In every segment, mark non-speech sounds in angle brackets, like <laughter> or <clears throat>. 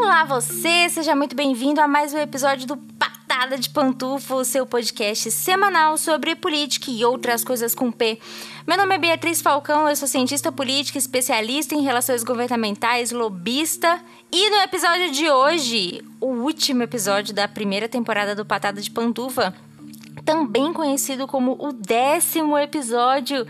Olá você, seja muito bem-vindo a mais um episódio do Patada de Pantufa, o seu podcast semanal sobre política e outras coisas com P. Meu nome é Beatriz Falcão, eu sou cientista política, especialista em relações governamentais, lobista. E no episódio de hoje, o último episódio da primeira temporada do Patada de Pantufa, também conhecido como o décimo episódio.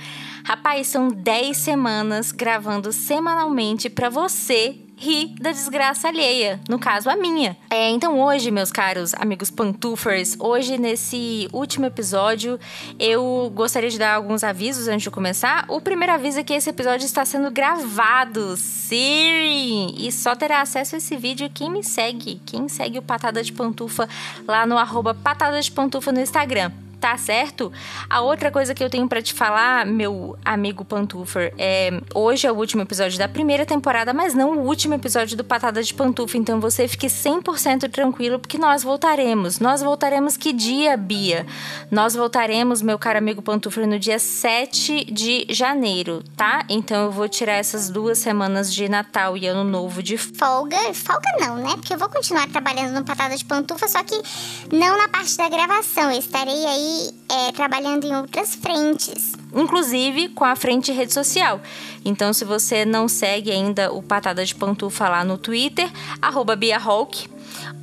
Rapaz, são 10 semanas gravando semanalmente para você rir da desgraça alheia, no caso a minha. É, então hoje, meus caros amigos pantufers, hoje nesse último episódio, eu gostaria de dar alguns avisos antes de começar. O primeiro aviso é que esse episódio está sendo gravado, sim! E só terá acesso a esse vídeo quem me segue, quem segue o Patada de Pantufa lá no arroba Patada de Pantufa no Instagram tá certo? A outra coisa que eu tenho para te falar, meu amigo Pantufer, é hoje é o último episódio da primeira temporada, mas não o último episódio do Patada de Pantufa, então você fique 100% tranquilo porque nós voltaremos. Nós voltaremos que dia, Bia? Nós voltaremos, meu caro amigo Pantufer, no dia 7 de janeiro, tá? Então eu vou tirar essas duas semanas de Natal e Ano Novo de folga. Folga não, né? Porque eu vou continuar trabalhando no Patada de Pantufa, só que não na parte da gravação. Eu estarei aí é, trabalhando em outras frentes. Inclusive com a frente rede social. Então, se você não segue ainda o Patada de Pantufa lá no Twitter, arroba BiaHawk,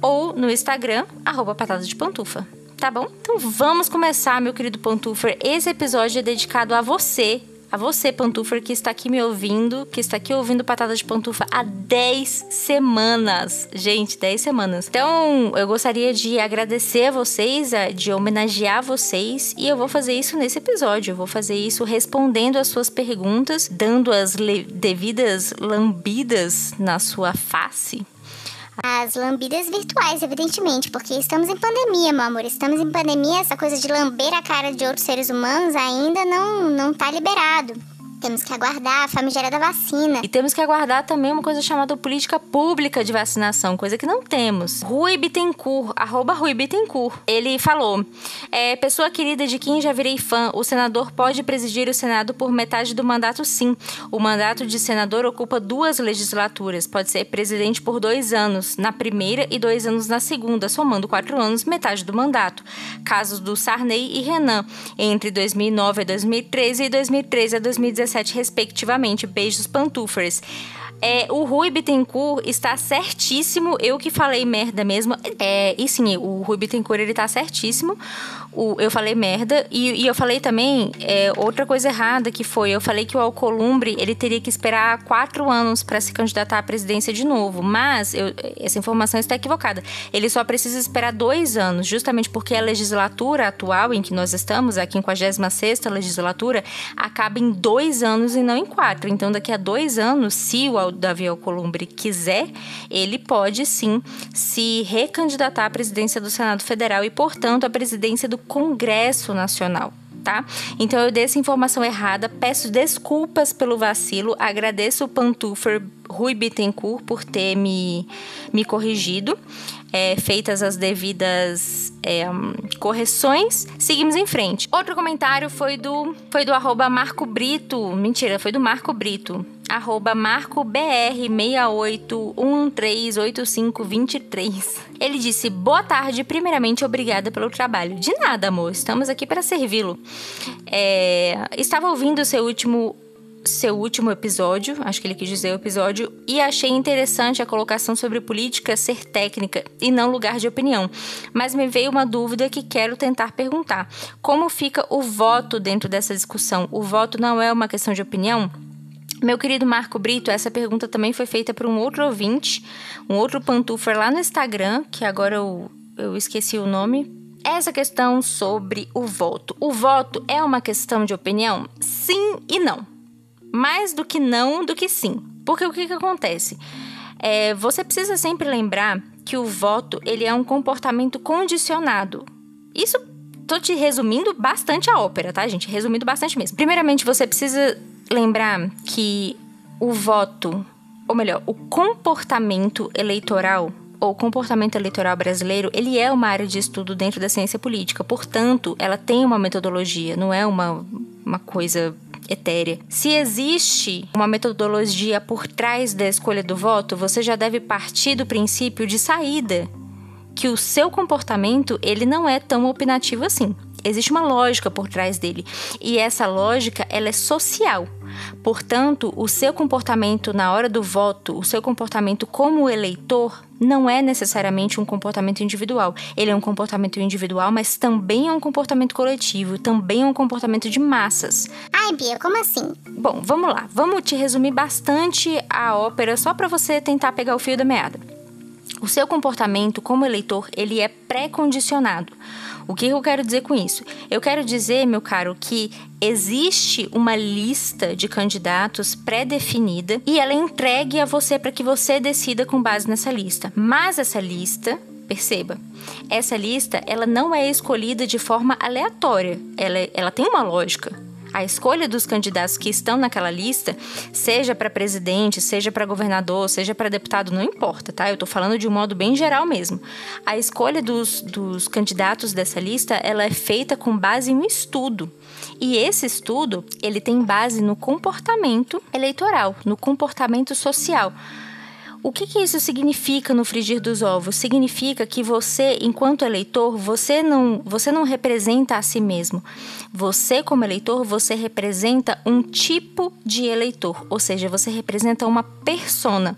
ou no Instagram, arroba Patada de Pantufa. Tá bom? Então vamos começar, meu querido Pantufer. Esse episódio é dedicado a você, a você, pantufa, que está aqui me ouvindo, que está aqui ouvindo Patada de Pantufa há 10 semanas. Gente, 10 semanas. Então, eu gostaria de agradecer a vocês, de homenagear vocês, e eu vou fazer isso nesse episódio. Eu vou fazer isso respondendo as suas perguntas, dando as devidas lambidas na sua face as lambidas virtuais, evidentemente, porque estamos em pandemia, meu amor. Estamos em pandemia, essa coisa de lamber a cara de outros seres humanos ainda não, não tá liberado. Temos que aguardar a famigerada vacina. E temos que aguardar também uma coisa chamada política pública de vacinação, coisa que não temos. Rui Bittencourt, arroba Rui Bittencourt, ele falou: é, Pessoa querida de quem já virei fã, o senador pode presidir o Senado por metade do mandato, sim. O mandato de senador ocupa duas legislaturas. Pode ser presidente por dois anos na primeira e dois anos na segunda, somando quatro anos, metade do mandato. Casos do Sarney e Renan, entre 2009 a 2013 e 2013 a 2017 respectivamente. Beijos, pantufers. É, o Rui Bittencourt está certíssimo. Eu que falei merda mesmo. É, e sim, o Rui Bittencourt ele tá certíssimo. O, eu falei merda. E, e eu falei também é, outra coisa errada que foi: eu falei que o Alcolumbre ele teria que esperar quatro anos para se candidatar à presidência de novo. Mas eu, essa informação está equivocada. Ele só precisa esperar dois anos, justamente porque a legislatura atual em que nós estamos, a 56 legislatura, acaba em dois anos e não em quatro. Então, daqui a dois anos, se o Davi Alcolumbre quiser, ele pode sim se recandidatar à presidência do Senado Federal e, portanto, à presidência do Congresso Nacional. Tá? Então eu dei essa informação errada, peço desculpas pelo vacilo, agradeço o Pantufer Rui Bittencourt por ter me, me corrigido é, feitas as devidas é, correções, seguimos em frente. Outro comentário foi do, foi do arroba Marco Brito. Mentira, foi do Marco Brito. Arroba MarcoBR68138523. Ele disse: Boa tarde, primeiramente, obrigada pelo trabalho. De nada, amor, estamos aqui para servi-lo. É, estava ouvindo o seu último seu último episódio, acho que ele quis dizer o episódio, e achei interessante a colocação sobre política ser técnica e não lugar de opinião. Mas me veio uma dúvida que quero tentar perguntar: como fica o voto dentro dessa discussão? O voto não é uma questão de opinião? Meu querido Marco Brito, essa pergunta também foi feita por um outro ouvinte, um outro pantufer lá no Instagram, que agora eu, eu esqueci o nome, essa questão sobre o voto. O voto é uma questão de opinião? Sim e não mais do que não do que sim. Porque o que, que acontece? É, você precisa sempre lembrar que o voto ele é um comportamento condicionado. Isso tô te resumindo bastante a ópera, tá, gente? Resumindo bastante mesmo. Primeiramente, você precisa lembrar que o voto, ou melhor, o comportamento eleitoral ou comportamento eleitoral brasileiro, ele é uma área de estudo dentro da ciência política. Portanto, ela tem uma metodologia, não é uma, uma coisa etérea. Se existe uma metodologia por trás da escolha do voto, você já deve partir do princípio de saída, que o seu comportamento ele não é tão opinativo assim. Existe uma lógica por trás dele e essa lógica ela é social. Portanto, o seu comportamento na hora do voto, o seu comportamento como eleitor, não é necessariamente um comportamento individual. Ele é um comportamento individual, mas também é um comportamento coletivo, também é um comportamento de massas. Ai, Bia, como assim? Bom, vamos lá. Vamos te resumir bastante a ópera só para você tentar pegar o fio da meada. O seu comportamento como eleitor, ele é pré-condicionado. O que eu quero dizer com isso? Eu quero dizer, meu caro, que existe uma lista de candidatos pré-definida e ela é entregue a você para que você decida com base nessa lista. Mas essa lista Perceba, essa lista ela não é escolhida de forma aleatória, ela, ela tem uma lógica a escolha dos candidatos que estão naquela lista, seja para presidente, seja para governador, seja para deputado, não importa, tá? Eu estou falando de um modo bem geral mesmo. A escolha dos, dos candidatos dessa lista, ela é feita com base em um estudo. E esse estudo, ele tem base no comportamento eleitoral, no comportamento social. O que, que, isso significa no frigir dos ovos? Significa que você, enquanto eleitor, você não, você não representa a si mesmo. Você, como eleitor, você representa um tipo de eleitor, ou seja, você representa uma persona.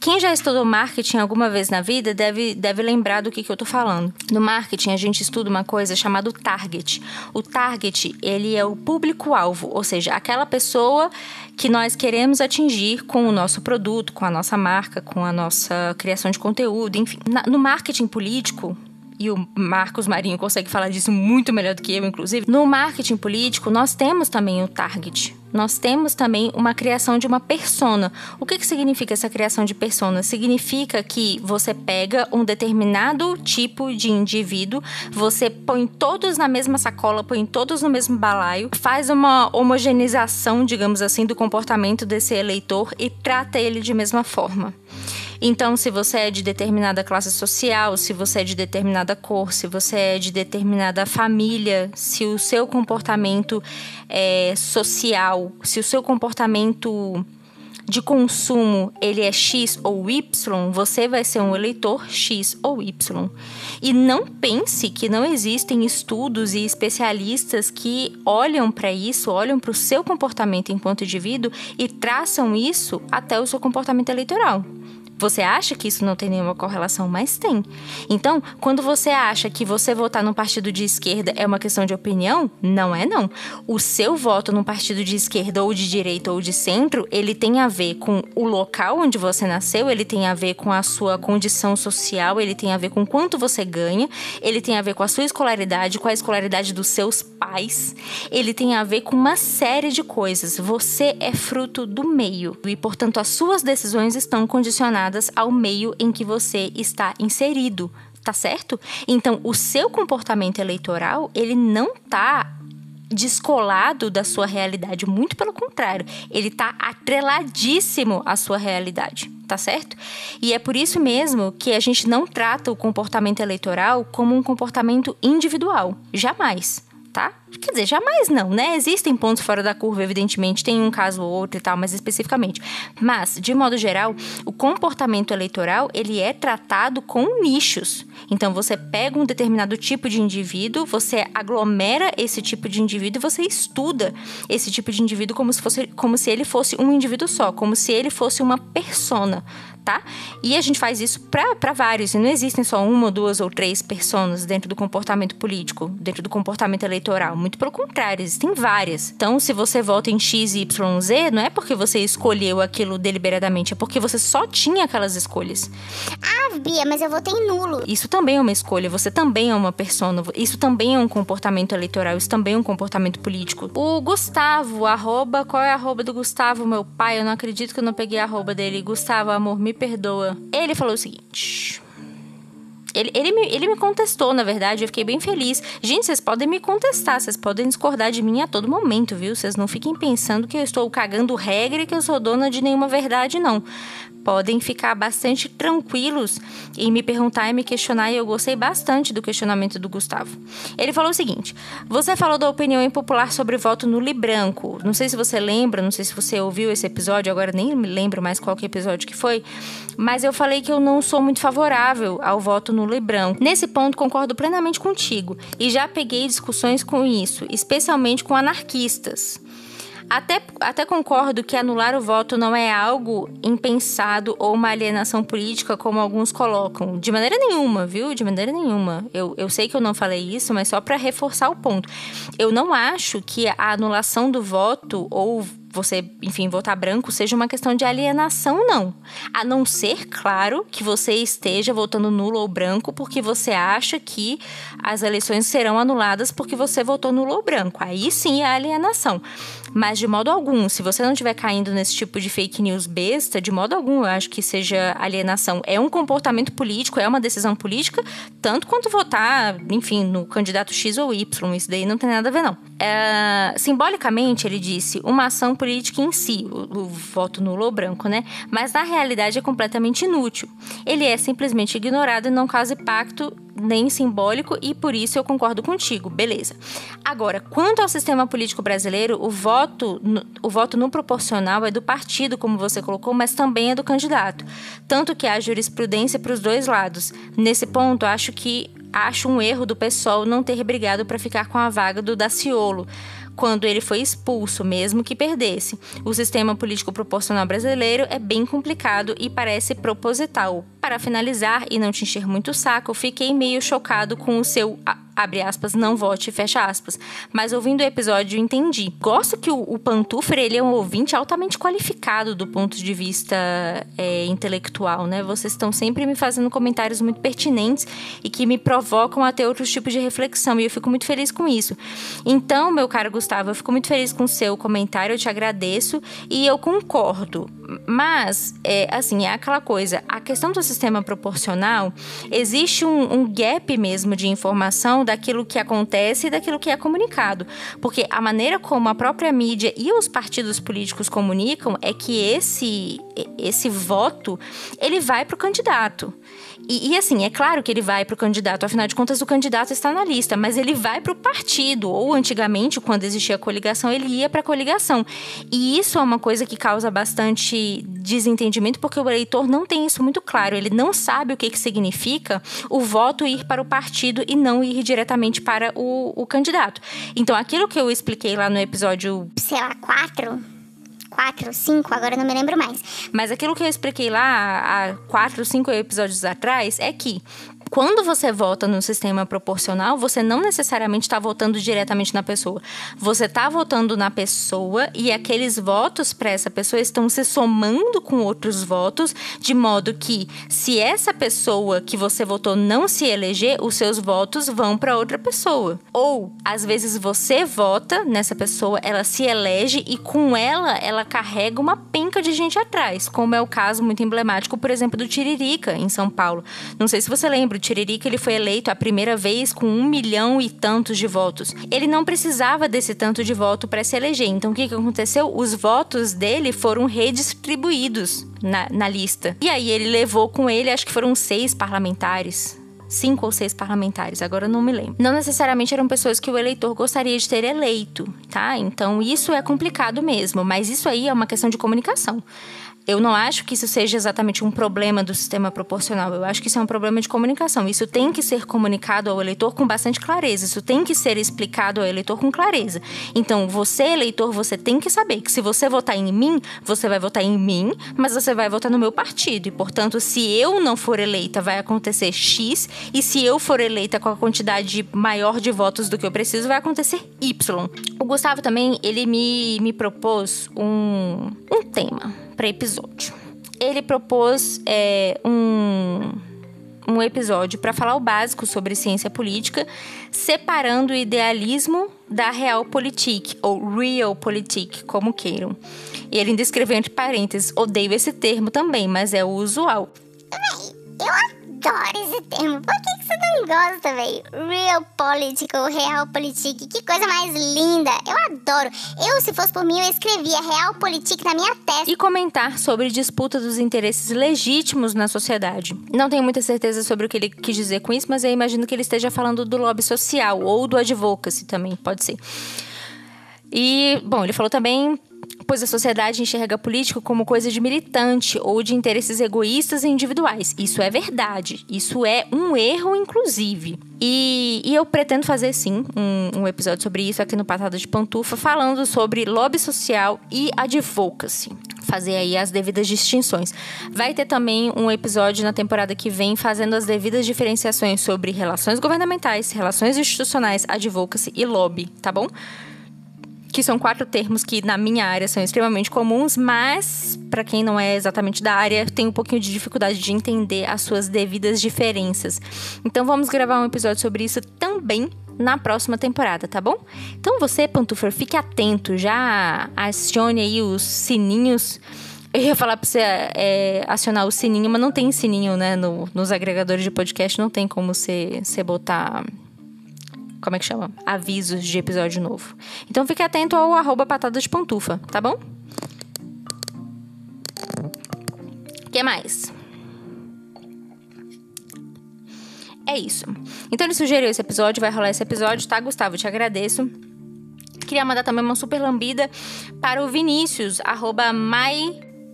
Quem já estudou marketing alguma vez na vida deve, deve lembrar do que, que eu estou falando. No marketing, a gente estuda uma coisa chamada target. O target, ele é o público-alvo, ou seja, aquela pessoa que nós queremos atingir com o nosso produto, com a nossa marca, com a nossa criação de conteúdo, enfim. Na, no marketing político, e o Marcos Marinho consegue falar disso muito melhor do que eu, inclusive. No marketing político, nós temos também o target. Nós temos também uma criação de uma persona. O que, que significa essa criação de persona? Significa que você pega um determinado tipo de indivíduo, você põe todos na mesma sacola, põe todos no mesmo balaio, faz uma homogeneização, digamos assim, do comportamento desse eleitor e trata ele de mesma forma. Então, se você é de determinada classe social, se você é de determinada cor, se você é de determinada família, se o seu comportamento é social, se o seu comportamento de consumo ele é X ou Y, você vai ser um eleitor X ou Y. E não pense que não existem estudos e especialistas que olham para isso, olham para o seu comportamento enquanto indivíduo e traçam isso até o seu comportamento eleitoral. Você acha que isso não tem nenhuma correlação, mas tem. Então, quando você acha que você votar num partido de esquerda é uma questão de opinião, não é não. O seu voto num partido de esquerda ou de direita ou de centro, ele tem a ver com o local onde você nasceu, ele tem a ver com a sua condição social, ele tem a ver com quanto você ganha, ele tem a ver com a sua escolaridade, com a escolaridade dos seus pais, ele tem a ver com uma série de coisas. Você é fruto do meio e, portanto, as suas decisões estão condicionadas relacionadas ao meio em que você está inserido, tá certo? Então, o seu comportamento eleitoral, ele não tá descolado da sua realidade, muito pelo contrário, ele tá atreladíssimo à sua realidade, tá certo? E é por isso mesmo que a gente não trata o comportamento eleitoral como um comportamento individual, jamais tá? Quer dizer, jamais não, né? Existem pontos fora da curva, evidentemente, tem um caso ou outro e tal, mas especificamente. Mas, de modo geral, o comportamento eleitoral, ele é tratado com nichos. Então, você pega um determinado tipo de indivíduo, você aglomera esse tipo de indivíduo e você estuda esse tipo de indivíduo como se, fosse, como se ele fosse um indivíduo só, como se ele fosse uma persona, tá? E a gente faz isso para vários, e não existem só uma, duas ou três pessoas dentro do comportamento político, dentro do comportamento eleitoral. Muito pelo contrário, existem várias. Então, se você vota em X, Y, Z, não é porque você escolheu aquilo deliberadamente, é porque você só tinha aquelas escolhas. Ah, Bia, mas eu votei nulo. Isso também é uma escolha, você também é uma persona, isso também é um comportamento eleitoral, isso também é um comportamento político. O Gustavo, arroba, qual é a arroba do Gustavo, meu pai? Eu não acredito que eu não peguei a arroba dele. Gustavo, amor, me perdoa. Ele falou o seguinte. Ele, ele, me, ele me contestou, na verdade, eu fiquei bem feliz. Gente, vocês podem me contestar, vocês podem discordar de mim a todo momento, viu? Vocês não fiquem pensando que eu estou cagando regra e que eu sou dona de nenhuma verdade, não podem ficar bastante tranquilos em me perguntar e me questionar, e eu gostei bastante do questionamento do Gustavo. Ele falou o seguinte: Você falou da opinião impopular sobre voto nulo e branco. Não sei se você lembra, não sei se você ouviu esse episódio, agora nem me lembro mais qual que episódio que foi, mas eu falei que eu não sou muito favorável ao voto nulo e branco. Nesse ponto, concordo plenamente contigo e já peguei discussões com isso, especialmente com anarquistas. Até, até concordo que anular o voto não é algo impensado ou uma alienação política, como alguns colocam. De maneira nenhuma, viu? De maneira nenhuma. Eu, eu sei que eu não falei isso, mas só para reforçar o ponto. Eu não acho que a anulação do voto ou você, enfim, votar branco seja uma questão de alienação, não. A não ser, claro, que você esteja votando nulo ou branco porque você acha que as eleições serão anuladas porque você votou nulo ou branco. Aí sim é alienação. Mas de modo algum, se você não estiver caindo nesse tipo de fake news besta, de modo algum eu acho que seja alienação. É um comportamento político, é uma decisão política, tanto quanto votar, enfim, no candidato X ou Y. Isso daí não tem nada a ver, não. É, simbolicamente, ele disse, uma ação política em si, o, o voto nulo ou branco, né? Mas na realidade é completamente inútil. Ele é simplesmente ignorado e não causa impacto nem simbólico e por isso eu concordo contigo, beleza. Agora, quanto ao sistema político brasileiro, o voto, o voto no proporcional é do partido, como você colocou, mas também é do candidato. Tanto que há jurisprudência para os dois lados. Nesse ponto, acho que acho um erro do pessoal não ter brigado para ficar com a vaga do Daciolo quando ele foi expulso, mesmo que perdesse. O sistema político proporcional brasileiro é bem complicado e parece proposital. Para finalizar e não te encher muito o saco, fiquei meio chocado com o seu abre aspas, não vote, fecha aspas. Mas ouvindo o episódio, entendi. Gosto que o, o Pantufre, ele é um ouvinte altamente qualificado do ponto de vista é, intelectual, né? Vocês estão sempre me fazendo comentários muito pertinentes e que me provocam a ter outros tipos de reflexão, e eu fico muito feliz com isso. Então, meu caro Gustavo, eu fico muito feliz com o seu comentário, eu te agradeço e eu concordo. Mas, é, assim, é aquela coisa, a questão do sistema proporcional, existe um, um gap mesmo de informação daquilo que acontece e daquilo que é comunicado. Porque a maneira como a própria mídia e os partidos políticos comunicam é que esse, esse voto ele vai para o candidato. E, e, assim, é claro que ele vai para o candidato, afinal de contas, o candidato está na lista, mas ele vai para o partido. Ou antigamente, quando existia a coligação, ele ia para a coligação. E isso é uma coisa que causa bastante desentendimento, porque o eleitor não tem isso muito claro. Ele não sabe o que, que significa o voto ir para o partido e não ir diretamente para o, o candidato. Então, aquilo que eu expliquei lá no episódio. Sei lá, quatro quatro, cinco, agora não me lembro mais. Mas aquilo que eu expliquei lá há quatro, cinco episódios atrás é que quando você vota no sistema proporcional, você não necessariamente está votando diretamente na pessoa. Você está votando na pessoa e aqueles votos para essa pessoa estão se somando com outros votos, de modo que, se essa pessoa que você votou não se eleger, os seus votos vão para outra pessoa. Ou, às vezes, você vota nessa pessoa, ela se elege e com ela, ela carrega uma penca de gente atrás, como é o caso muito emblemático, por exemplo, do Tiririca, em São Paulo. Não sei se você lembra, Tiririca ele foi eleito a primeira vez com um milhão e tantos de votos. Ele não precisava desse tanto de voto para se eleger. Então o que, que aconteceu? Os votos dele foram redistribuídos na, na lista. E aí ele levou com ele, acho que foram seis parlamentares cinco ou seis parlamentares, agora eu não me lembro. Não necessariamente eram pessoas que o eleitor gostaria de ter eleito, tá? Então isso é complicado mesmo, mas isso aí é uma questão de comunicação. Eu não acho que isso seja exatamente um problema do sistema proporcional. Eu acho que isso é um problema de comunicação. Isso tem que ser comunicado ao eleitor com bastante clareza. Isso tem que ser explicado ao eleitor com clareza. Então, você, eleitor, você tem que saber que se você votar em mim, você vai votar em mim, mas você vai votar no meu partido. E, portanto, se eu não for eleita, vai acontecer X. E se eu for eleita com a quantidade maior de votos do que eu preciso, vai acontecer Y. O Gustavo também, ele me, me propôs um, um tema para episódio. Ele propôs é, um, um episódio para falar o básico sobre ciência política, separando o idealismo da realpolitik, ou realpolitik, como queiram. E ele ainda escreveu entre parênteses, odeio esse termo também, mas é o usual. Eu adoro esse termo. Por que, que você não gosta, velho? Real political, real politic. Que coisa mais linda. Eu adoro. Eu, se fosse por mim, eu escrevia real politic na minha testa. E comentar sobre disputa dos interesses legítimos na sociedade. Não tenho muita certeza sobre o que ele quis dizer com isso, mas eu imagino que ele esteja falando do lobby social ou do advocacy também, pode ser. E, bom, ele falou também pois a sociedade enxerga político como coisa de militante ou de interesses egoístas e individuais. Isso é verdade. Isso é um erro, inclusive. E, e eu pretendo fazer, sim, um, um, episódio sobre isso aqui no Patada de Pantufa, falando sobre lobby social e advocacy. Fazer aí as devidas distinções. Vai ter também um episódio na temporada que vem fazendo as devidas diferenciações sobre relações governamentais, relações institucionais, advocacy e lobby, tá bom? Que são quatro termos que na minha área são extremamente comuns, mas para quem não é exatamente da área, tem um pouquinho de dificuldade de entender as suas devidas diferenças. Então vamos gravar um episódio sobre isso também na próxima temporada, tá bom? Então você, Pantufer, fique atento, já acione aí os sininhos. Eu ia falar pra você é, acionar o sininho, mas não tem sininho, né? No, nos agregadores de podcast não tem como você, você botar como é que chama? Avisos de episódio novo. Então fique atento ao arroba patada de pantufa, tá bom? O que mais? É isso. Então ele sugeriu esse episódio, vai rolar esse episódio, tá, Gustavo? Te agradeço. Queria mandar também uma super lambida para o Vinícius, arroba mai...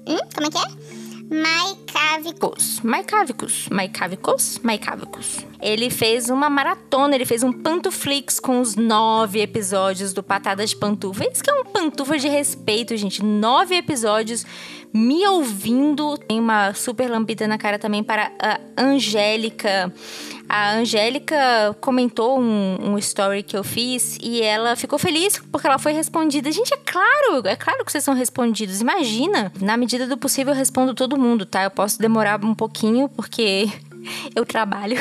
Hum, como é que é? Maicávicos. Maicávicos. Maicávicos? Maicávicos. Ele fez uma maratona, ele fez um pantuflix com os nove episódios do Patada de Pantufa. Isso que é um pantufa de respeito, gente. Nove episódios me ouvindo. Tem uma super lambida na cara também para a Angélica. A Angélica comentou um, um, story que eu fiz e ela ficou feliz porque ela foi respondida. Gente, é claro, é claro que vocês são respondidos. Imagina, na medida do possível eu respondo todo mundo, tá? Eu posso demorar um pouquinho porque <laughs> eu trabalho.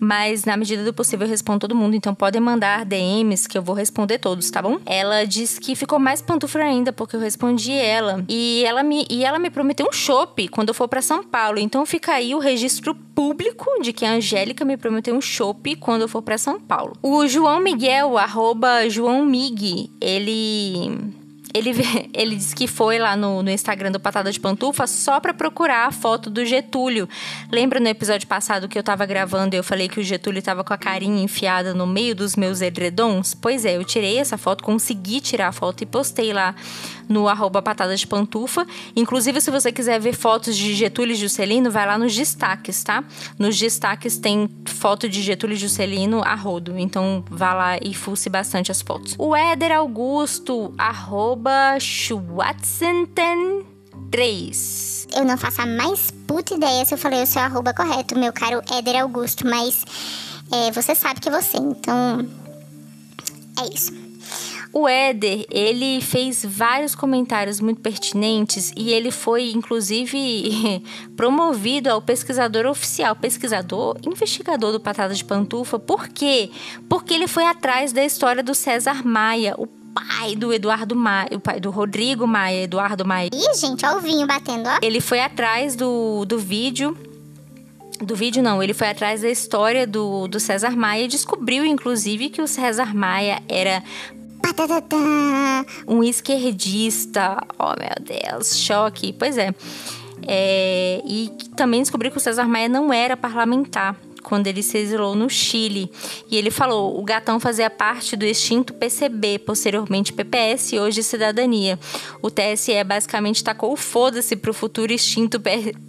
Mas na medida do possível eu respondo todo mundo, então podem mandar DMs que eu vou responder todos, tá bom? Ela disse que ficou mais pantufra ainda porque eu respondi ela. E ela me, e ela me prometeu um chopp quando eu for para São Paulo. Então fica aí o registro público de que a Angélica me prometeu um chopp quando eu for para São Paulo. O João Miguel, arroba João Mig, ele ele, <laughs> ele disse que foi lá no, no Instagram do Patada de Pantufa só para procurar a foto do Getúlio. Lembra no episódio passado que eu tava gravando e eu falei que o Getúlio tava com a carinha enfiada no meio dos meus edredons? Pois é, eu tirei essa foto, consegui tirar a foto e postei lá no arroba Patada de Pantufa. Inclusive, se você quiser ver fotos de Getúlio e Juscelino, vai lá nos destaques, tá? Nos destaques tem foto de Getúlio e Juscelino a rodo. Então, vá lá e fuce bastante as fotos. O Éder Augusto, arroba Schwatzenten 3. Eu não faço a mais puta ideia se eu falei o seu arroba correto, meu caro Éder Augusto, mas é, você sabe que é você, então é isso. O Éder, ele fez vários comentários muito pertinentes e ele foi, inclusive, <laughs> promovido ao pesquisador oficial, pesquisador, investigador do Patada de Pantufa. Por quê? Porque ele foi atrás da história do César Maia, o pai do Eduardo Maia, o pai do Rodrigo Maia, Eduardo Maia. Ih, gente, ó o vinho batendo, ó. Ele foi atrás do, do vídeo do vídeo não, ele foi atrás da história do, do César Maia e descobriu, inclusive, que o César Maia era um esquerdista. Oh, meu Deus, choque. Pois é. é. E também descobri que o César Maia não era parlamentar quando ele se exilou no Chile. E ele falou: o gatão fazia parte do extinto PCB, posteriormente PPS e hoje Cidadania. O TSE basicamente tacou o foda-se pro futuro extinto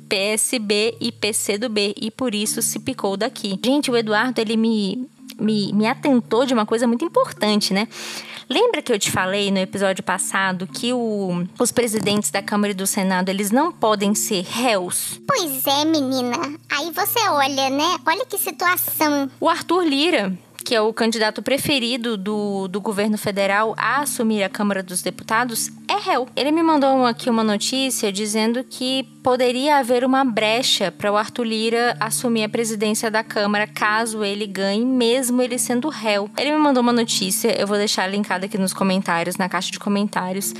PSB e PCdoB e por isso se picou daqui. Gente, o Eduardo ele me, me, me atentou de uma coisa muito importante, né? Lembra que eu te falei no episódio passado que o, os presidentes da Câmara e do Senado, eles não podem ser réus? Pois é, menina. Aí você olha, né? Olha que situação. O Arthur Lira, que é o candidato preferido do, do governo federal a assumir a Câmara dos Deputados, é réu. Ele me mandou aqui uma notícia dizendo que poderia haver uma brecha para o Arthur Lira assumir a presidência da Câmara caso ele ganhe, mesmo ele sendo réu. Ele me mandou uma notícia, eu vou deixar linkada aqui nos comentários, na caixa de comentários.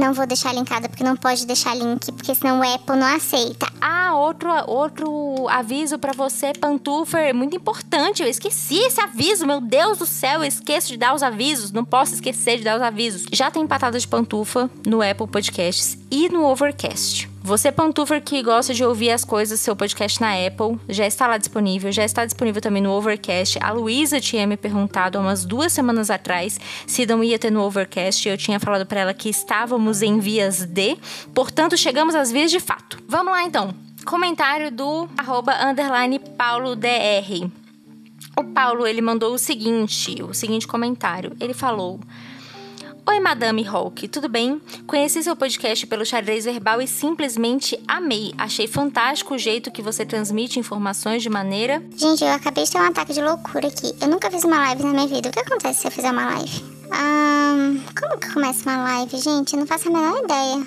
Não vou deixar linkada porque não pode deixar link, porque senão o Apple não aceita. Ah, outro, outro aviso para você, Pantufer, muito importante. Eu esqueci esse aviso, meu Deus do céu, eu esqueço de dar os avisos. Não posso esquecer de dar os avisos. Já tem patada de pantufa no Apple Podcasts e no Overcast. Você, Pantufer, que gosta de ouvir as coisas, seu podcast na Apple, já está lá disponível, já está disponível também no Overcast. A Luísa tinha me perguntado há umas duas semanas atrás se não ia ter no Overcast. Eu tinha falado para ela que estávamos em vias de, portanto, chegamos às vias de fato. Vamos lá então. Comentário do arroba underline Paulo DR. O Paulo, ele mandou o seguinte, o seguinte comentário. Ele falou... Oi, Madame Hulk, tudo bem? Conheci seu podcast pelo xadrez verbal e simplesmente amei. Achei fantástico o jeito que você transmite informações de maneira. Gente, eu acabei de ter um ataque de loucura aqui. Eu nunca fiz uma live na minha vida. O que acontece se eu fizer uma live? Um, como que começa uma live, gente? Eu não faço a menor ideia.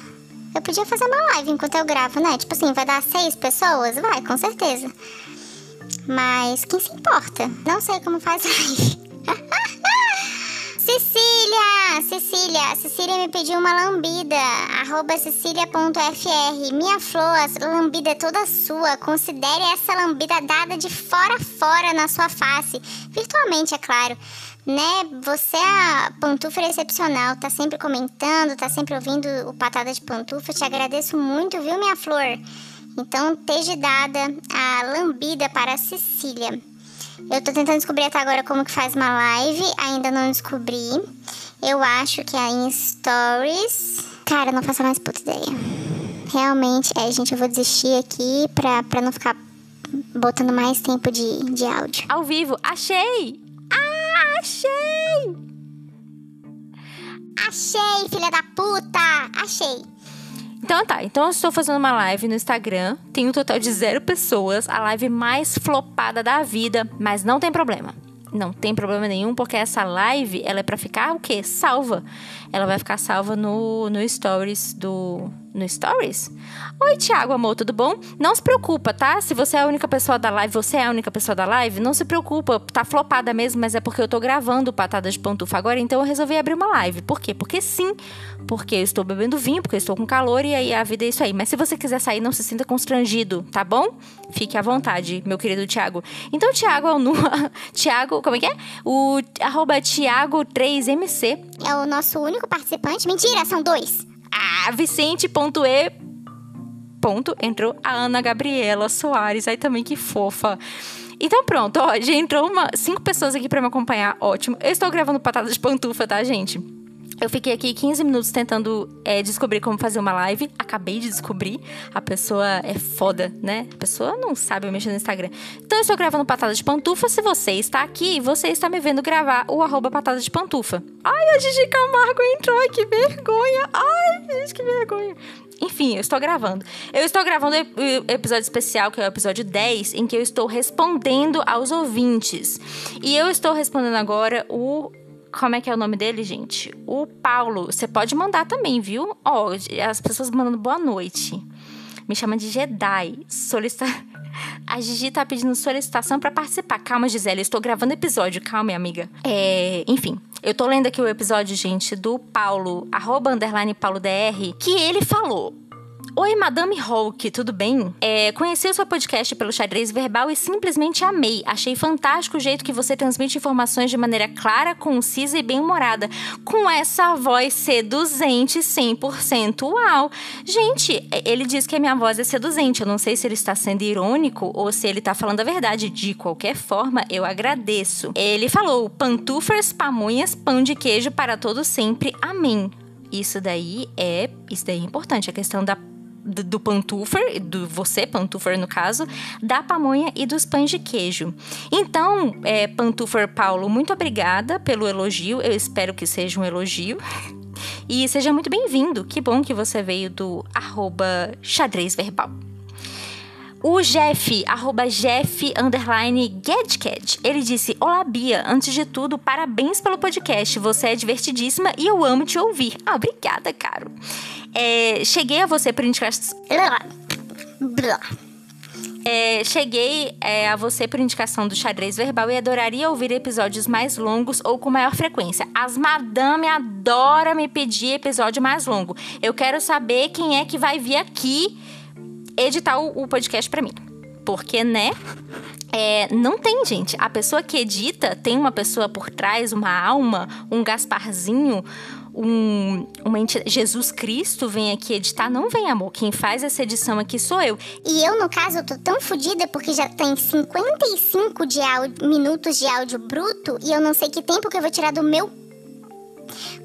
Eu podia fazer uma live enquanto eu gravo, né? Tipo assim, vai dar seis pessoas? Vai, com certeza. Mas quem se importa? Não sei como faz live. <laughs> Cecília! Cecília! Cecília me pediu uma lambida. Arroba cecília.fr. Minha flor, a lambida é toda sua. Considere essa lambida dada de fora a fora na sua face. Virtualmente, é claro. Né? Você é a pantufa excepcional. Tá sempre comentando, tá sempre ouvindo o Patada de Pantufa. Te agradeço muito, viu, minha flor? Então, esteja dada a lambida para a Cecília. Eu tô tentando descobrir até agora como que faz uma live, ainda não descobri. Eu acho que é em Stories. Cara, não faço mais puta ideia. Realmente, é, gente, eu vou desistir aqui pra, pra não ficar botando mais tempo de, de áudio. Ao vivo, achei! Ah, achei! Achei, filha da puta! Achei! Então tá, então eu estou fazendo uma live no Instagram, tem um total de zero pessoas, a live mais flopada da vida, mas não tem problema. Não tem problema nenhum, porque essa live, ela é para ficar o quê? Salva. Ela vai ficar salva no, no stories do, no Stories? Oi, Thiago, amor, tudo bom? Não se preocupa, tá? Se você é a única pessoa da live, você é a única pessoa da live, não se preocupa. Tá flopada mesmo, mas é porque eu tô gravando Patada de Pantufa agora, então eu resolvi abrir uma live. Por quê? Porque sim. Porque eu estou bebendo vinho, porque eu estou com calor e aí a vida é isso aí. Mas se você quiser sair, não se sinta constrangido, tá bom? Fique à vontade, meu querido Thiago. Então, Thiago é o nu... <laughs> Thiago, como é que é? O arroba Thiago3MC. É o nosso único participante. Mentira, são dois. Ah, Vicente.e. Ponto, entrou a Ana Gabriela Soares. Aí também que fofa. Então pronto, ó, já entrou uma, cinco pessoas aqui para me acompanhar, ótimo. Eu estou gravando patada de pantufa, tá, gente? Eu fiquei aqui 15 minutos tentando é, descobrir como fazer uma live. Acabei de descobrir. A pessoa é foda, né? A pessoa não sabe mexer no Instagram. Então eu estou gravando Patada de Pantufa. Se você está aqui, você está me vendo gravar o arroba Patada de Pantufa. Ai, a Gigi Camargo entrou. Que vergonha. Ai, gente, que vergonha. Enfim, eu estou gravando. Eu estou gravando o episódio especial, que é o episódio 10, em que eu estou respondendo aos ouvintes. E eu estou respondendo agora o como é que é o nome dele, gente? O Paulo. Você pode mandar também, viu? Ó, oh, as pessoas mandando boa noite. Me chama de Jedi. Solicita... <laughs> A Gigi tá pedindo solicitação para participar. Calma, Gisele, estou gravando episódio. Calma, amiga. É, enfim, eu tô lendo aqui o episódio, gente, do Paulo, arroba underline Paulo DR, que ele falou. Oi, Madame Hulk, tudo bem? É, conheci o seu podcast pelo xadrez verbal e simplesmente amei. Achei fantástico o jeito que você transmite informações de maneira clara, concisa e bem-humorada, com essa voz seduzente 100% uau. Gente, ele diz que a minha voz é seduzente. Eu não sei se ele está sendo irônico ou se ele está falando a verdade. De qualquer forma, eu agradeço. Ele falou: pantufas, pamonhas, pão de queijo para todo sempre. Amém. Isso daí é, isso daí é importante, a questão da do, pantufer, do você, pantufer no caso, da pamonha e dos pães de queijo. Então, é, pantufer Paulo, muito obrigada pelo elogio. Eu espero que seja um elogio. E seja muito bem-vindo. Que bom que você veio do arroba xadrez verbal. O Jeff, arroba Jeff, underline Gadget, ele disse, Olá Bia, antes de tudo, parabéns pelo podcast, você é divertidíssima e eu amo te ouvir. Ah, obrigada, caro. É, cheguei a você por indicação... É, cheguei é, a você por indicação do xadrez verbal e adoraria ouvir episódios mais longos ou com maior frequência. As madame adoram me pedir episódio mais longo. Eu quero saber quem é que vai vir aqui editar o, o podcast para mim. Porque, né? É, não tem, gente. A pessoa que edita tem uma pessoa por trás, uma alma, um Gasparzinho, um, uma entidade. Jesus Cristo vem aqui editar. Não vem, amor. Quem faz essa edição aqui sou eu. E eu, no caso, tô tão fodida porque já tem 55 de áudio, minutos de áudio bruto e eu não sei que tempo que eu vou tirar do meu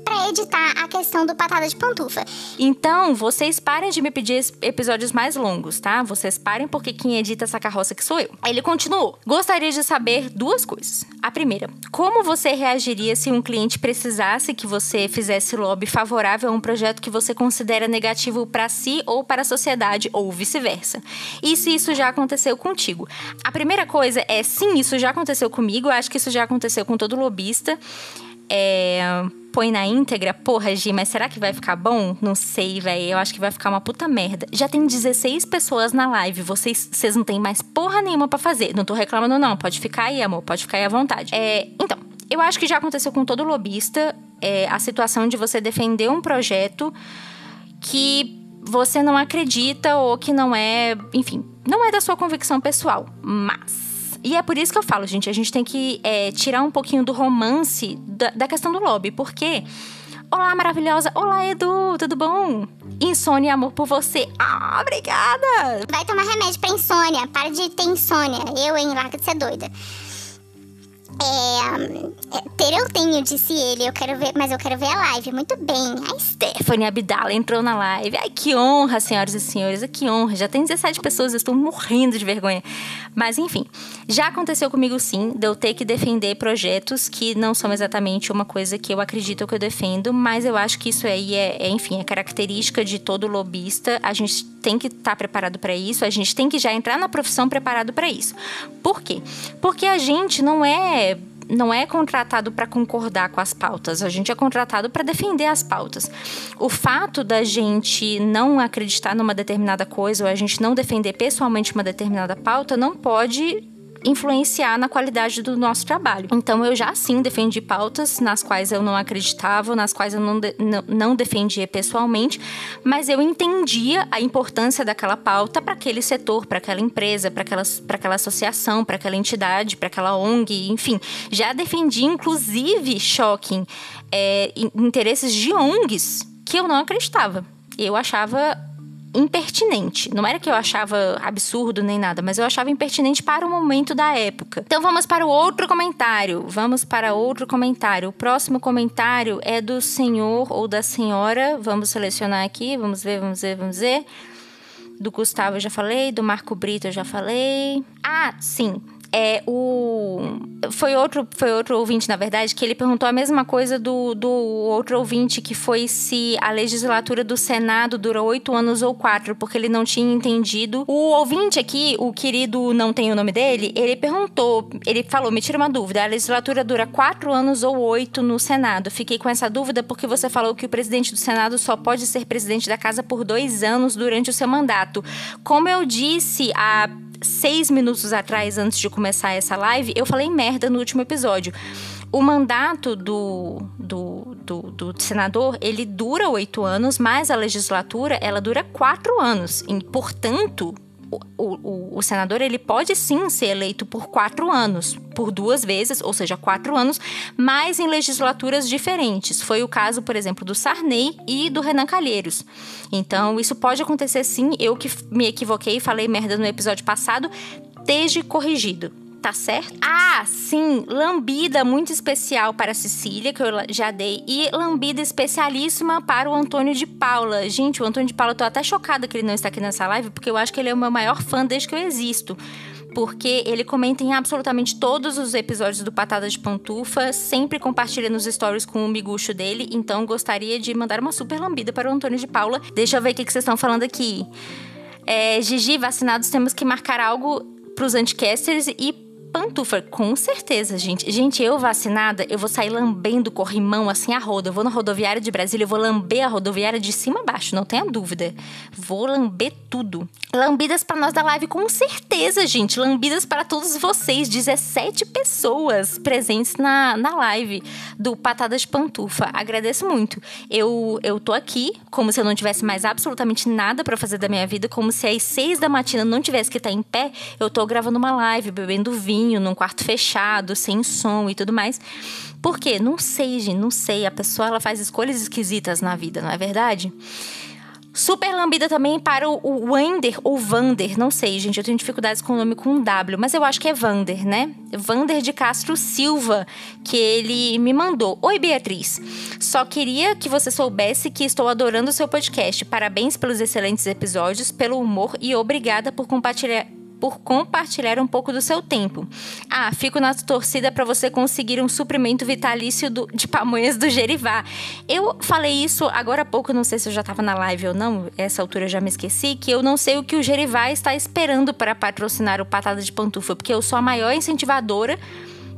para editar a questão do patada de pantufa. Então, vocês parem de me pedir episódios mais longos, tá? Vocês parem porque quem edita essa carroça que sou eu. Ele continuou. Gostaria de saber duas coisas. A primeira, como você reagiria se um cliente precisasse que você fizesse lobby favorável a um projeto que você considera negativo para si ou para a sociedade ou vice-versa? E se isso já aconteceu contigo? A primeira coisa é sim, isso já aconteceu comigo, acho que isso já aconteceu com todo lobista. É, põe na íntegra, porra, Gi, mas será que vai ficar bom? Não sei, velho. Eu acho que vai ficar uma puta merda. Já tem 16 pessoas na live. Vocês, vocês não têm mais porra nenhuma para fazer. Não tô reclamando, não. Pode ficar aí, amor. Pode ficar aí à vontade. É, então, eu acho que já aconteceu com todo lobista é, a situação de você defender um projeto que você não acredita ou que não é, enfim, não é da sua convicção pessoal. Mas e é por isso que eu falo, gente, a gente tem que é, tirar um pouquinho do romance da, da questão do lobby, porque. Olá, maravilhosa! Olá, Edu! Tudo bom? Insônia amor por você. Ah, obrigada! Vai tomar remédio pra insônia. Para de ter insônia. Eu, hein? Larga de ser doida. É, é, ter eu tenho, disse ele, eu quero ver, mas eu quero ver a live. Muito bem. A Stephanie Abdala entrou na live. Ai, que honra, senhoras e senhores, que honra. Já tem 17 pessoas, eu estou morrendo de vergonha. Mas enfim, já aconteceu comigo sim, de eu ter que defender projetos que não são exatamente uma coisa que eu acredito que eu defendo, mas eu acho que isso aí é, é enfim, é característica de todo lobista. A gente tem que estar tá preparado para isso, a gente tem que já entrar na profissão preparado para isso. Por quê? Porque a gente não é não é contratado para concordar com as pautas, a gente é contratado para defender as pautas. O fato da gente não acreditar numa determinada coisa ou a gente não defender pessoalmente uma determinada pauta não pode influenciar na qualidade do nosso trabalho. Então eu já sim defendi pautas nas quais eu não acreditava, nas quais eu não, de, não, não defendia pessoalmente, mas eu entendia a importância daquela pauta para aquele setor, para aquela empresa, para aquela, aquela associação, para aquela entidade, para aquela ONG, enfim. Já defendi, inclusive, shocking, é, interesses de ONGs que eu não acreditava. Eu achava impertinente. Não era que eu achava absurdo nem nada, mas eu achava impertinente para o momento da época. Então vamos para o outro comentário. Vamos para outro comentário. O próximo comentário é do senhor ou da senhora. Vamos selecionar aqui. Vamos ver, vamos ver, vamos ver. Do Gustavo eu já falei, do Marco Brito eu já falei. Ah, sim é, o foi outro foi outro ouvinte na verdade que ele perguntou a mesma coisa do, do outro ouvinte que foi se a legislatura do Senado dura oito anos ou quatro porque ele não tinha entendido. O ouvinte aqui o querido não tem o nome dele ele perguntou ele falou me tira uma dúvida a legislatura dura quatro anos ou oito no Senado? Fiquei com essa dúvida porque você falou que o presidente do Senado só pode ser presidente da casa por dois anos durante o seu mandato. Como eu disse a seis minutos atrás, antes de começar essa live, eu falei merda no último episódio. O mandato do, do, do, do senador, ele dura oito anos, mas a legislatura, ela dura quatro anos. E, portanto, o, o, o, senador ele pode sim ser eleito por quatro anos, por duas vezes, ou seja, quatro anos, mas em legislaturas diferentes. Foi o caso, por exemplo, do Sarney e do Renan Calheiros. Então, isso pode acontecer sim. Eu que me equivoquei, falei merda no episódio passado, esteja corrigido tá certo? Ah, sim, lambida muito especial para a Cecília, que eu já dei, e lambida especialíssima para o Antônio de Paula. Gente, o Antônio de Paula, eu tô até chocada que ele não está aqui nessa live, porque eu acho que ele é o meu maior fã desde que eu existo porque ele comenta em absolutamente todos os episódios do Patada de Pantufa, sempre compartilha nos stories com o miguxo dele, então gostaria de mandar uma super lambida para o Antônio de Paula. Deixa eu ver o que vocês estão falando aqui. É, Gigi, vacinados temos que marcar algo para os anticasters e pantufa, com certeza, gente. Gente, eu vacinada, eu vou sair lambendo corrimão assim a roda. Eu vou na rodoviária de Brasília, eu vou lamber a rodoviária de cima a baixo, não tenha dúvida. Vou lamber tudo. Lambidas para nós da live, com certeza, gente. Lambidas para todos vocês. 17 pessoas presentes na, na live do Patada de Pantufa. Agradeço muito. Eu, eu tô aqui como se eu não tivesse mais absolutamente nada para fazer da minha vida, como se às seis da matina não tivesse que estar em pé. Eu tô gravando uma live, bebendo vinho, num quarto fechado, sem som e tudo mais. Por quê? Não sei, gente, não sei. A pessoa ela faz escolhas esquisitas na vida, não é verdade? Super lambida também para o Wander ou Vander, não sei, gente, eu tenho dificuldades com o nome com W, mas eu acho que é Vander, né? Vander de Castro Silva, que ele me mandou. Oi, Beatriz. Só queria que você soubesse que estou adorando o seu podcast. Parabéns pelos excelentes episódios, pelo humor e obrigada por compartilhar por compartilhar um pouco do seu tempo. Ah, fico na torcida para você conseguir um suprimento vitalício do, de pamonhas do Gerivá. Eu falei isso agora há pouco, não sei se eu já estava na live ou não, essa altura eu já me esqueci, que eu não sei o que o Gerivá está esperando para patrocinar o Patada de Pantufa, porque eu sou a maior incentivadora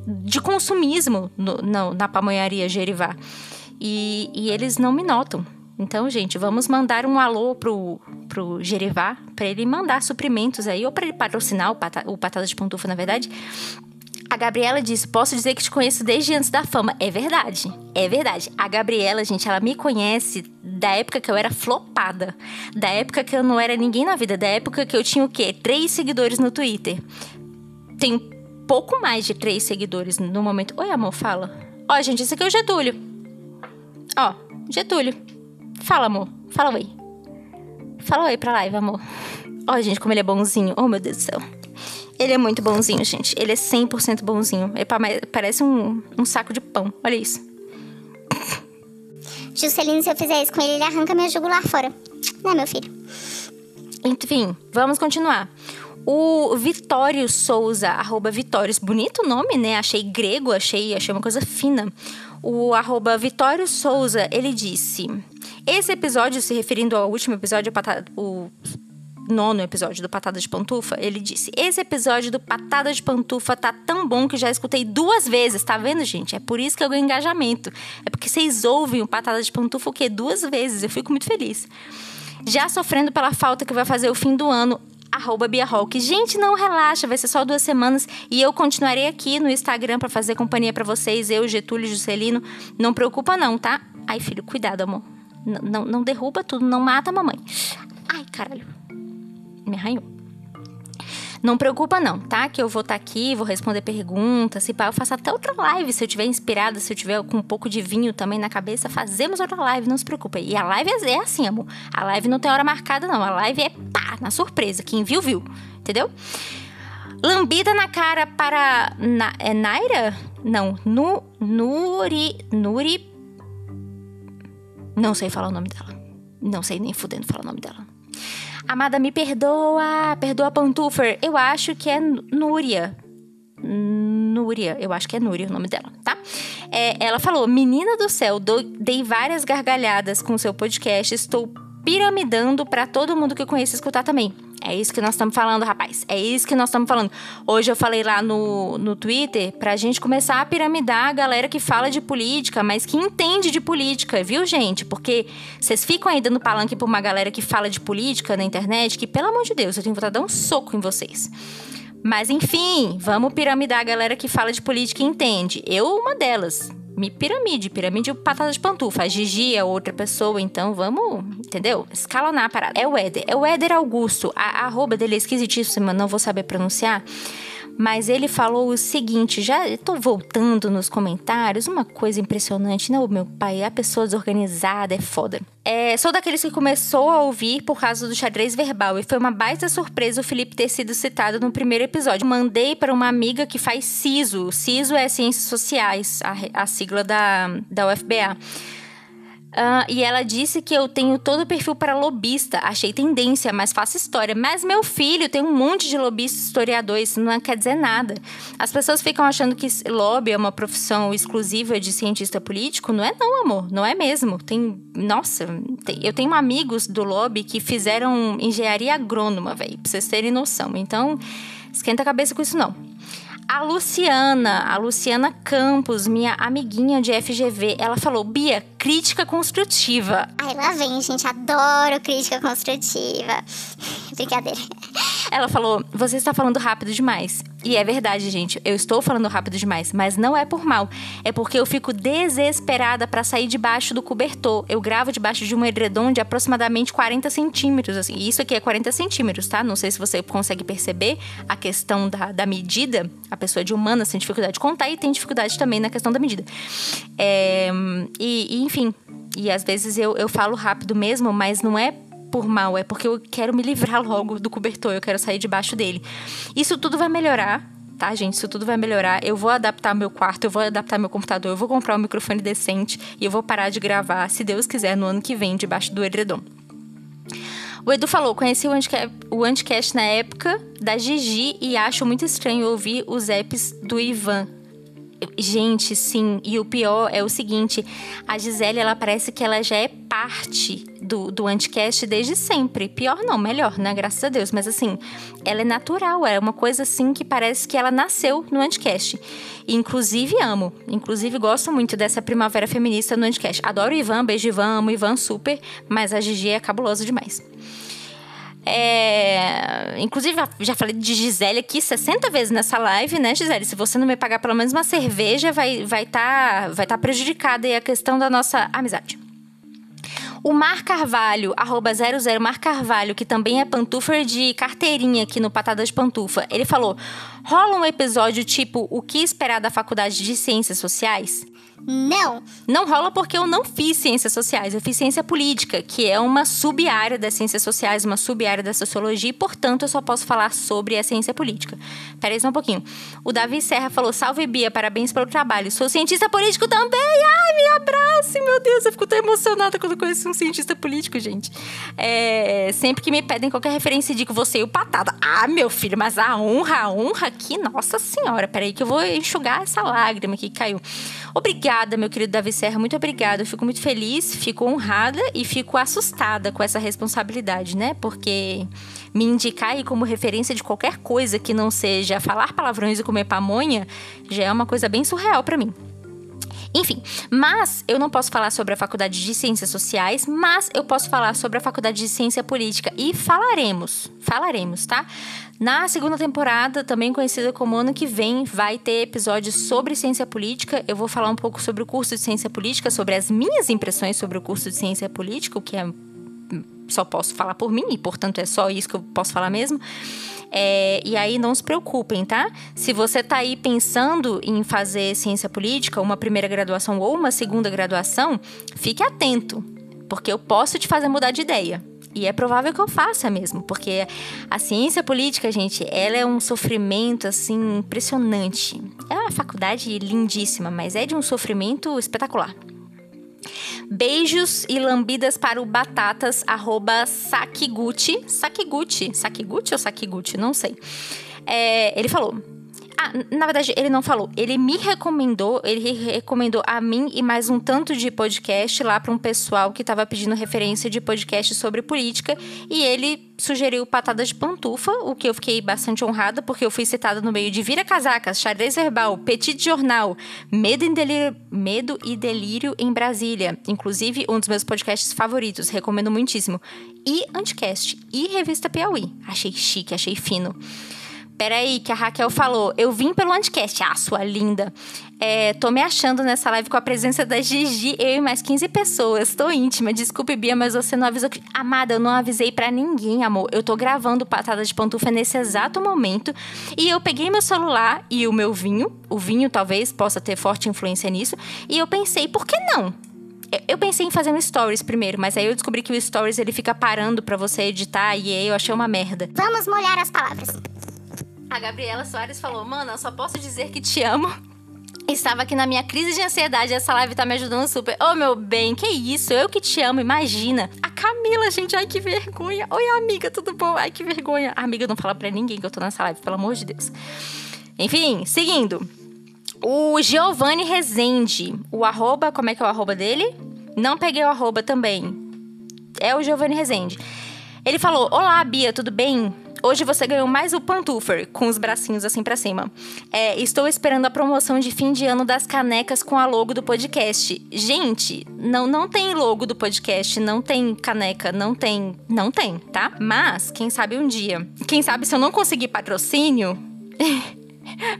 de consumismo no, na pamonharia Gerivá. E, e eles não me notam. Então, gente, vamos mandar um alô pro, pro Gerivá para ele mandar suprimentos aí, ou para ele patrocinar o, pata, o Patada de Pantufa, na verdade. A Gabriela disse: Posso dizer que te conheço desde antes da fama. É verdade, é verdade. A Gabriela, gente, ela me conhece da época que eu era flopada, da época que eu não era ninguém na vida, da época que eu tinha o quê? Três seguidores no Twitter. Tenho pouco mais de três seguidores no momento. Oi, amor, fala. Ó, gente, esse aqui é o Getúlio. Ó, Getúlio. Fala, amor. Fala oi. Fala oi pra live, amor. Ó, gente, como ele é bonzinho. Oh, meu Deus do céu. Ele é muito bonzinho, gente. Ele é 100% bonzinho. Ele parece um, um saco de pão. Olha isso. Juscelino, se eu fizer isso com ele, ele arranca meu jugular fora. Não é, meu filho? Enfim, vamos continuar. O Vitório Souza, arroba Vitórios, bonito nome, né? Achei grego, achei, achei uma coisa fina. O arroba Vitório Souza, ele disse... Esse episódio, se referindo ao último episódio, o nono episódio do Patada de Pantufa, ele disse: Esse episódio do Patada de Pantufa tá tão bom que já escutei duas vezes, tá vendo, gente? É por isso que eu ganho engajamento. É porque vocês ouvem o Patada de Pantufa o quê? Duas vezes. Eu fico muito feliz. Já sofrendo pela falta que vai fazer o fim do ano, arroba Bia Hulk. Gente, não relaxa, vai ser só duas semanas e eu continuarei aqui no Instagram para fazer companhia para vocês, eu, Getúlio e Juscelino. Não preocupa não, tá? Ai, filho, cuidado, amor. Não, não derruba tudo, não mata a mamãe. Ai, caralho. Me arranhou. Não preocupa não, tá? Que eu vou estar tá aqui, vou responder perguntas, se pá, eu faço até outra live, se eu tiver inspirada, se eu tiver com um pouco de vinho também na cabeça, fazemos outra live, não se preocupe. E a live é, é assim, amor. A live não tem hora marcada não, a live é pá, na surpresa, quem viu viu, entendeu? Lambida na cara para na, é Naira? Não, nu, Nuri, Nuri não sei falar o nome dela. Não sei nem fudendo falar o nome dela. Amada, me perdoa, perdoa Pantufer. Eu acho que é Núria. Núria, eu acho que é Núria o nome dela, tá? É, ela falou: Menina do céu, dei várias gargalhadas com seu podcast, estou piramidando para todo mundo que eu conheço escutar também. É isso que nós estamos falando, rapaz. É isso que nós estamos falando. Hoje eu falei lá no, no Twitter pra gente começar a piramidar a galera que fala de política, mas que entende de política, viu, gente? Porque vocês ficam aí dando palanque pra uma galera que fala de política na internet, que, pelo amor de Deus, eu tenho vontade de dar um soco em vocês. Mas enfim, vamos piramidar a galera que fala de política e entende. Eu, uma delas me piramide, piramide patada de pantufa. A Gigi é outra pessoa, então vamos, entendeu? Escalonar a parada. É o Éder, é o Éder Augusto. A, a arroba dele é esquisitíssima, não vou saber pronunciar. Mas ele falou o seguinte: já estou voltando nos comentários, uma coisa impressionante, não, meu pai, a pessoa desorganizada é foda. É, sou daqueles que começou a ouvir por causa do xadrez verbal e foi uma baita surpresa o Felipe ter sido citado no primeiro episódio. Mandei para uma amiga que faz CISO. CISO é Ciências Sociais, a, a sigla da, da UFBA. Uh, e ela disse que eu tenho todo o perfil para lobista. Achei tendência, mas faço história. Mas meu filho tem um monte de lobista historiador, isso não quer dizer nada. As pessoas ficam achando que lobby é uma profissão exclusiva de cientista político. Não é não, amor. Não é mesmo. Tem, nossa, tem, eu tenho amigos do lobby que fizeram engenharia agrônoma, velho, pra vocês terem noção. Então, esquenta a cabeça com isso não. A Luciana, a Luciana Campos, minha amiguinha de FGV, ela falou: Bia, crítica construtiva. Ai, lá vem, gente. Adoro crítica construtiva. Brincadeira. Ela falou: Você está falando rápido demais. E é verdade, gente. Eu estou falando rápido demais, mas não é por mal. É porque eu fico desesperada para sair debaixo do cobertor. Eu gravo debaixo de um edredom de aproximadamente 40 centímetros. Assim. Isso aqui é 40 centímetros, tá? Não sei se você consegue perceber a questão da, da medida. A pessoa de humanas tem dificuldade de contar e tem dificuldade também na questão da medida. É, e, e, enfim. E às vezes eu, eu falo rápido mesmo, mas não é por mal, é porque eu quero me livrar logo do cobertor, eu quero sair debaixo dele. Isso tudo vai melhorar, tá, gente? Isso tudo vai melhorar. Eu vou adaptar meu quarto, eu vou adaptar meu computador, eu vou comprar um microfone decente e eu vou parar de gravar, se Deus quiser, no ano que vem, debaixo do edredom. O Edu falou: conheci o Anticast, o Anticast na época da Gigi e acho muito estranho ouvir os apps do Ivan. Gente, sim. E o pior é o seguinte: a Gisele, ela parece que ela já é parte do, do Anticast desde sempre. Pior não, melhor, né? Graças a Deus. Mas assim, ela é natural, é uma coisa assim que parece que ela nasceu no Anticast. Inclusive amo. Inclusive gosto muito dessa primavera feminista no Anticast. Adoro o Ivan, beijo Ivan, amo Ivan super, mas a Gigi é cabulosa demais. É... Inclusive, já falei de Gisele aqui 60 vezes nessa live, né, Gisele? Se você não me pagar pelo menos uma cerveja, vai estar vai tá, vai tá prejudicada aí a questão da nossa amizade. O Mar Carvalho, arroba 00 Mar Carvalho, que também é pantufa de carteirinha aqui no Patada de Pantufa, ele falou: rola um episódio tipo O que esperar da faculdade de Ciências Sociais? Não. Não rola porque eu não fiz ciências sociais, eu fiz ciência política, que é uma sub-área das ciências sociais, uma sub-área da sociologia, e, portanto, eu só posso falar sobre a ciência política. Peraí só um pouquinho. O Davi Serra falou: Salve Bia, parabéns pelo trabalho. Sou cientista político também. Ai, me abrace, meu Deus, eu fico tão emocionada quando conheço um cientista político, gente. É, sempre que me pedem qualquer referência, digo você e o Patada. Ah, meu filho, mas a honra, a honra aqui, nossa senhora. Peraí que eu vou enxugar essa lágrima que caiu. Obrigada, meu querido Davi Serra, muito obrigada. Eu fico muito feliz, fico honrada e fico assustada com essa responsabilidade, né? Porque me indicar aí como referência de qualquer coisa que não seja falar palavrões e comer pamonha já é uma coisa bem surreal para mim. Enfim, mas eu não posso falar sobre a Faculdade de Ciências Sociais, mas eu posso falar sobre a Faculdade de Ciência Política e falaremos, falaremos, tá? Na segunda temporada, também conhecida como ano que vem, vai ter episódios sobre ciência política. Eu vou falar um pouco sobre o curso de ciência política, sobre as minhas impressões sobre o curso de ciência política, o que é só posso falar por mim, e portanto é só isso que eu posso falar mesmo. É, e aí não se preocupem, tá? Se você tá aí pensando em fazer ciência política, uma primeira graduação ou uma segunda graduação, fique atento, porque eu posso te fazer mudar de ideia. E é provável que eu faça mesmo, porque a ciência política, gente, ela é um sofrimento assim impressionante. É uma faculdade lindíssima, mas é de um sofrimento espetacular. Beijos e lambidas para o Batatas, arroba Sakiguchi. Sakiguchi? Sakiguchi ou Sakiguchi? Não sei. É, ele falou: ah, na verdade, ele não falou. Ele me recomendou, ele recomendou a mim e mais um tanto de podcast lá para um pessoal que estava pedindo referência de podcast sobre política. E ele sugeriu Patada de Pantufa, o que eu fiquei bastante honrada, porque eu fui citada no meio de Vira Casacas, Xadrez Verbal, Petit Jornal, Medo e, Delírio, Medo e Delírio em Brasília. Inclusive, um dos meus podcasts favoritos, recomendo muitíssimo. E Anticast, e Revista Piauí. Achei chique, achei fino. Peraí, que a Raquel falou. Eu vim pelo Anticast. Ah, sua linda. É, tô me achando nessa live com a presença da Gigi, eu e mais 15 pessoas. Tô íntima. Desculpe, Bia, mas você não avisou. Que... Amada, eu não avisei para ninguém, amor. Eu tô gravando Patada de Pantufa nesse exato momento. E eu peguei meu celular e o meu vinho. O vinho talvez possa ter forte influência nisso. E eu pensei, por que não? Eu pensei em fazer um stories primeiro, mas aí eu descobri que o stories ele fica parando para você editar e aí eu achei uma merda. Vamos molhar as palavras. A Gabriela Soares falou: Mano, eu só posso dizer que te amo. <laughs> Estava aqui na minha crise de ansiedade essa live tá me ajudando super. Ô, oh, meu bem, que isso? Eu que te amo, imagina. A Camila, gente, ai que vergonha. Oi, amiga, tudo bom? Ai que vergonha. Amiga não fala pra ninguém que eu tô nessa live, pelo amor de Deus. Enfim, seguindo. O Giovanni Rezende. O arroba, como é que é o arroba dele? Não peguei o arroba também. É o Giovanni Rezende. Ele falou: Olá, Bia, tudo bem? Hoje você ganhou mais o pantufer, com os bracinhos assim para cima. É, estou esperando a promoção de fim de ano das canecas com a logo do podcast. Gente, não, não tem logo do podcast, não tem caneca, não tem. Não tem, tá? Mas, quem sabe um dia. Quem sabe se eu não conseguir patrocínio. <laughs>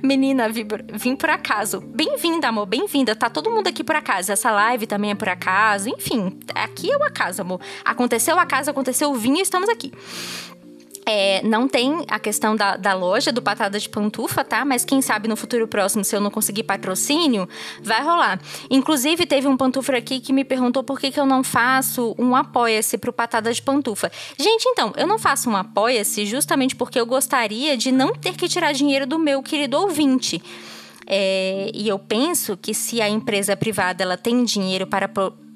Menina, vim por acaso. Bem-vinda, amor, bem-vinda. Tá todo mundo aqui por acaso. Essa live também é por acaso. Enfim, aqui é o acaso, amor. Aconteceu o acaso, aconteceu o vinho e estamos aqui. É, não tem a questão da, da, loja do Patada de Pantufa, tá? Mas quem sabe no futuro próximo, se eu não conseguir patrocínio, vai rolar. Inclusive, teve um pantufa aqui que me perguntou por que, que eu não faço um apoia-se pro Patada de Pantufa. Gente, então, eu não faço um apoia-se justamente porque eu gostaria de não ter que tirar dinheiro do meu querido ouvinte. É, e eu penso que se a empresa privada ela tem dinheiro para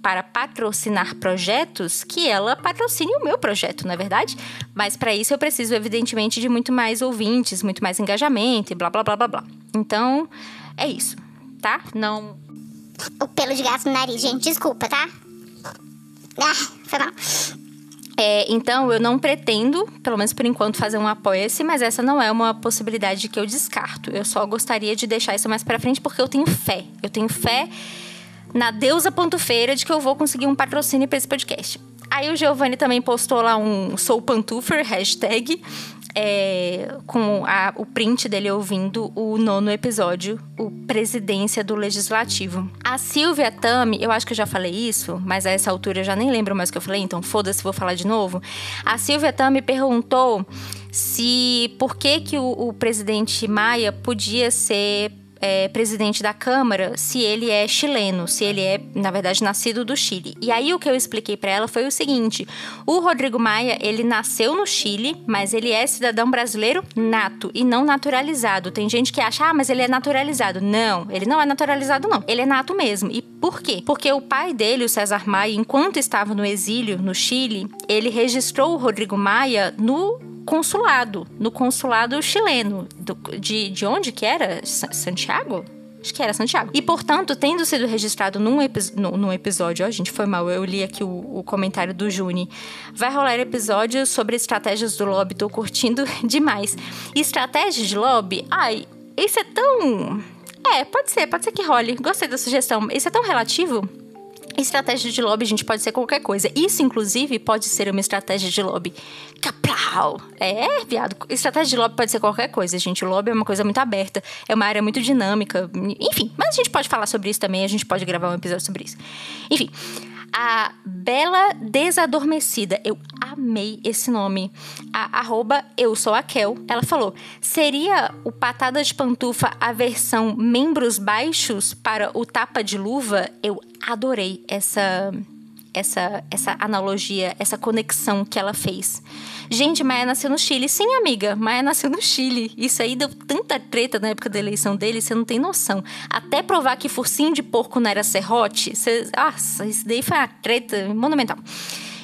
para patrocinar projetos, que ela patrocine o meu projeto, não é verdade? Mas para isso eu preciso, evidentemente, de muito mais ouvintes, muito mais engajamento e blá blá blá blá blá. Então, é isso, tá? Não. O pelo de gato no nariz, gente, desculpa, tá? Ah, foi mal. É, então, eu não pretendo, pelo menos por enquanto, fazer um apoia-se, mas essa não é uma possibilidade que eu descarto. Eu só gostaria de deixar isso mais para frente porque eu tenho fé. Eu tenho fé na deusa Feira de que eu vou conseguir um patrocínio para esse podcast. Aí o Giovanni também postou lá um Sou Pantufer, hashtag, é, com a, o print dele ouvindo o nono episódio, o Presidência do Legislativo. A Silvia Tami, eu acho que eu já falei isso, mas a essa altura eu já nem lembro mais o que eu falei, então foda-se, vou falar de novo. A Silvia Tami perguntou se por que, que o, o presidente Maia podia ser é, presidente da Câmara se ele é chileno, se ele é, na verdade, nascido do Chile. E aí o que eu expliquei para ela foi o seguinte: o Rodrigo Maia, ele nasceu no Chile, mas ele é cidadão brasileiro nato e não naturalizado. Tem gente que acha, ah, mas ele é naturalizado. Não, ele não é naturalizado, não. Ele é nato mesmo. E por quê? Porque o pai dele, o César Maia, enquanto estava no exílio no Chile, ele registrou o Rodrigo Maia no consulado, no consulado chileno. Do, de, de onde que era? Santiago? Acho que era Santiago. E, portanto, tendo sido registrado num, no, num episódio, ó, gente, foi mal, eu li aqui o, o, comentário do Juni. Vai rolar episódio sobre estratégias do lobby, tô curtindo <laughs> demais. Estratégia de lobby? Ai, isso é tão. É, pode ser, pode ser que role. Gostei da sugestão. Isso é tão relativo Estratégia de lobby, gente pode ser qualquer coisa. Isso, inclusive, pode ser uma estratégia de lobby. Caplau! É, viado. Estratégia de lobby pode ser qualquer coisa, gente. O lobby é uma coisa muito aberta, é uma área muito dinâmica. Enfim, mas a gente pode falar sobre isso também, a gente pode gravar um episódio sobre isso. Enfim a Bela Desadormecida. Eu amei esse nome. A arroba Eu Sou a Kel. Ela falou: seria o Patada de Pantufa a versão membros baixos para o tapa de luva? Eu adorei essa essa, essa analogia, essa conexão que ela fez. Gente, Maia nasceu no Chile. Sim, amiga, Maia nasceu no Chile. Isso aí deu tanta treta na época da eleição dele, você não tem noção. Até provar que focinho de porco não era serrote, você... Nossa, isso daí foi uma treta monumental.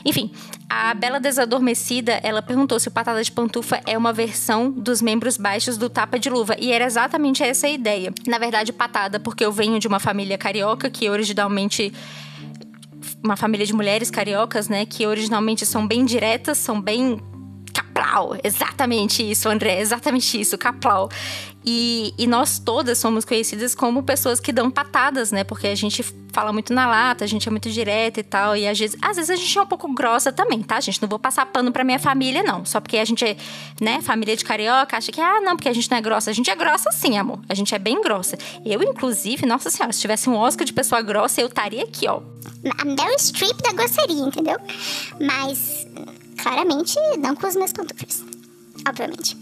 Enfim, a Bela Desadormecida, ela perguntou se o Patada de Pantufa é uma versão dos membros baixos do Tapa de Luva. E era exatamente essa a ideia. Na verdade, Patada, porque eu venho de uma família carioca que originalmente uma família de mulheres cariocas, né, que originalmente são bem diretas, são bem caplau, exatamente isso, André, exatamente isso, caplau. E, e, nós todas somos conhecidas como pessoas que dão patadas, né? Porque a gente fala muito na lata, a gente é muito direta e tal. E às vezes, às vezes a gente é um pouco grossa também, tá, gente? Não vou passar pano pra minha família, não. Só porque a gente é, né, família de carioca, acha que, ah, não, porque a gente não é grossa. A gente é grossa sim, amor. A gente é bem grossa. Eu, inclusive, nossa senhora, se tivesse um Oscar de pessoa grossa, eu estaria aqui, ó. A Meryl Streep da grosseria, entendeu? Mas, claramente, não com os meus pantufas obviamente.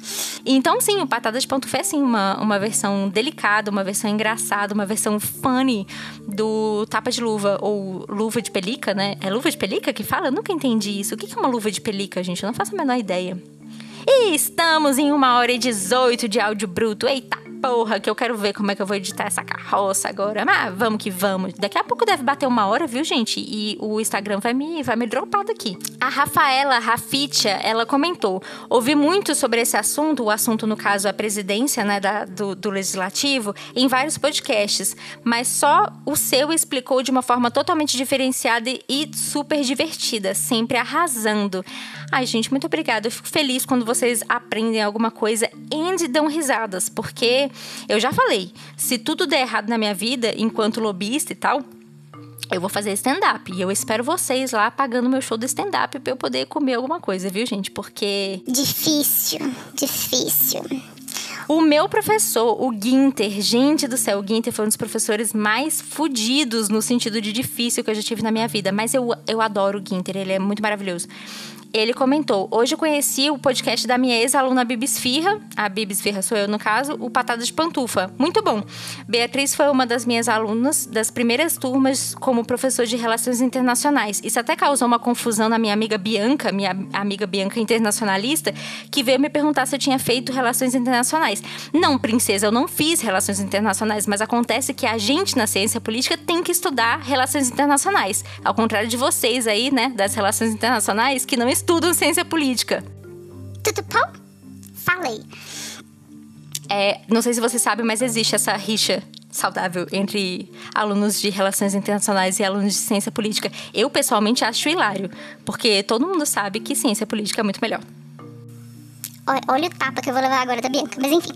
Então, sim, o Patada de Pantufa é, sim, uma, uma versão delicada, uma versão engraçada, uma versão funny do Tapa de Luva, ou Luva de Pelica, né? É luva de pelica que fala? Eu nunca entendi isso. O que é uma luva de pelica, gente? Eu não faço a menor ideia. E estamos em uma hora e 18 de áudio bruto. Eita porra, que eu quero ver como é que eu vou editar essa carroça agora. Mas vamos que vamos. Daqui a pouco deve bater uma hora, viu, gente? E o Instagram vai me, vai me dropar daqui. A Rafaela Rafitia, ela comentou: ouvi muito sobre esse assunto, o assunto, no caso, a presidência né, da, do, do legislativo, em vários podcasts, mas só o seu explicou de uma forma totalmente diferenciada e super divertida, sempre arrasando. Ai, gente, muito obrigada. Eu fico feliz quando vocês aprendem alguma coisa e dão risadas, porque eu já falei, se tudo der errado na minha vida, enquanto lobista e tal, eu vou fazer stand-up. E eu espero vocês lá pagando meu show de stand-up pra eu poder comer alguma coisa, viu, gente? Porque. Difícil, difícil. O meu professor, o Ginter, gente do céu, o Ginter foi um dos professores mais fodidos no sentido de difícil que eu já tive na minha vida. Mas eu, eu adoro o Ginter, ele é muito maravilhoso ele comentou: Hoje conheci o podcast da minha ex-aluna Bibisfirra, a Bibisfirra sou eu no caso, o Patada de Pantufa. Muito bom. Beatriz foi uma das minhas alunas das primeiras turmas como professor de Relações Internacionais. Isso até causou uma confusão na minha amiga Bianca, minha amiga Bianca internacionalista, que veio me perguntar se eu tinha feito Relações Internacionais. Não, princesa, eu não fiz Relações Internacionais, mas acontece que a gente na ciência política tem que estudar Relações Internacionais. Ao contrário de vocês aí, né, das Relações Internacionais, que não estudam estudam ciência política. Tudo bom? Falei. É, não sei se você sabe, mas existe essa rixa saudável entre alunos de relações internacionais e alunos de ciência política. Eu, pessoalmente, acho hilário, porque todo mundo sabe que ciência política é muito melhor. Olha, olha o tapa que eu vou levar agora da Bianca, mas enfim.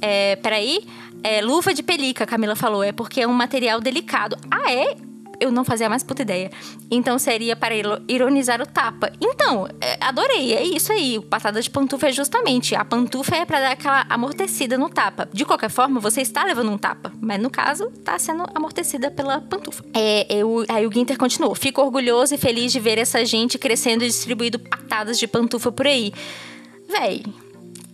É, peraí. É, luva de pelica, Camila falou, é porque é um material delicado. Ah, é? Eu não fazia mais puta ideia. Então seria para ironizar o tapa. Então, é, adorei, é isso aí. Patada de pantufa é justamente. A pantufa é para dar aquela amortecida no tapa. De qualquer forma, você está levando um tapa, mas no caso, está sendo amortecida pela pantufa. É, eu, aí o Ginter continuou. Fico orgulhoso e feliz de ver essa gente crescendo e distribuindo patadas de pantufa por aí. Véi,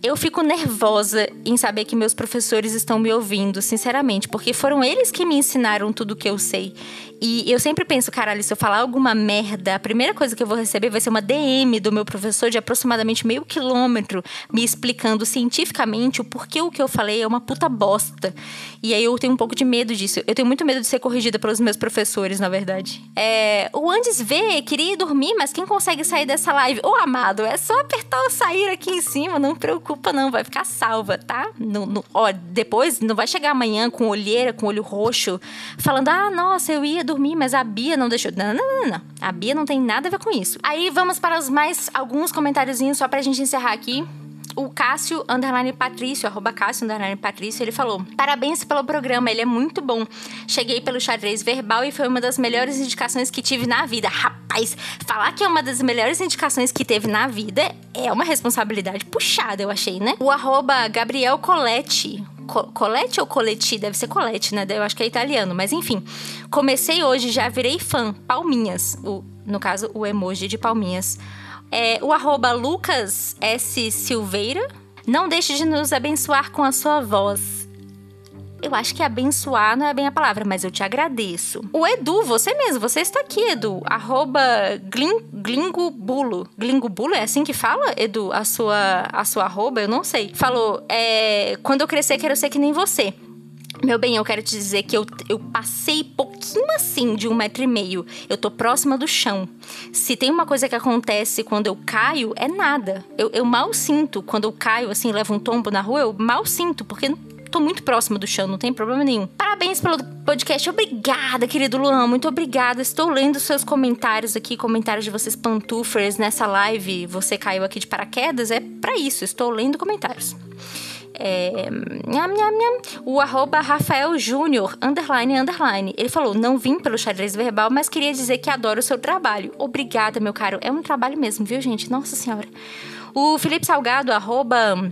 eu fico nervosa em saber que meus professores estão me ouvindo, sinceramente, porque foram eles que me ensinaram tudo o que eu sei. E eu sempre penso, caralho, se eu falar alguma merda, a primeira coisa que eu vou receber vai ser uma DM do meu professor de aproximadamente meio quilômetro me explicando cientificamente o porquê o que eu falei é uma puta bosta. E aí eu tenho um pouco de medo disso. Eu tenho muito medo de ser corrigida pelos meus professores, na verdade. É, o Andes vê, queria dormir, mas quem consegue sair dessa live? Ô, amado, é só apertar o sair aqui em cima, não preocupa não, vai ficar salva, tá? No, no, ó, depois não vai chegar amanhã com olheira, com olho roxo, falando: ah, nossa, eu ia dormir, mas a Bia não deixou. Não, não, não, não. A Bia não tem nada a ver com isso. Aí vamos para os mais alguns comentáriozinhos só pra gente encerrar aqui o Cássio Underline Patrício, arroba Cássio Underline Patrício, ele falou: Parabéns pelo programa, ele é muito bom. Cheguei pelo xadrez verbal e foi uma das melhores indicações que tive na vida. Rapaz, falar que é uma das melhores indicações que teve na vida é uma responsabilidade puxada, eu achei, né? O arroba Gabriel Coletti, Colette ou Coletti? Deve ser Colette, né? Eu acho que é italiano, mas enfim. Comecei hoje, já virei fã. Palminhas. O, no caso, o emoji de palminhas. É, o arroba Lucas S. Silveira. Não deixe de nos abençoar com a sua voz. Eu acho que abençoar não é bem a palavra, mas eu te agradeço. O Edu, você mesmo, você está aqui, Edu. Arroba glin, Glingobulo. Glingobulo é assim que fala, Edu? A sua, a sua arroba? Eu não sei. Falou, é, quando eu crescer, quero ser que nem você. Meu bem, eu quero te dizer que eu, eu passei pouquinho assim de um metro e meio. Eu tô próxima do chão. Se tem uma coisa que acontece quando eu caio, é nada. Eu, eu mal sinto. Quando eu caio, assim, levo um tombo na rua, eu mal sinto, porque tô muito próxima do chão, não tem problema nenhum. Parabéns pelo podcast. Obrigada, querido Luan. Muito obrigada. Estou lendo seus comentários aqui, comentários de vocês pantufers nessa live. Você caiu aqui de paraquedas. É para isso. Estou lendo comentários. É, nham, nham, nham, o arroba Rafael Júnior, underline, underline. Ele falou, não vim pelo xadrez verbal, mas queria dizer que adoro o seu trabalho. Obrigada, meu caro. É um trabalho mesmo, viu, gente? Nossa Senhora. O Felipe Salgado, arroba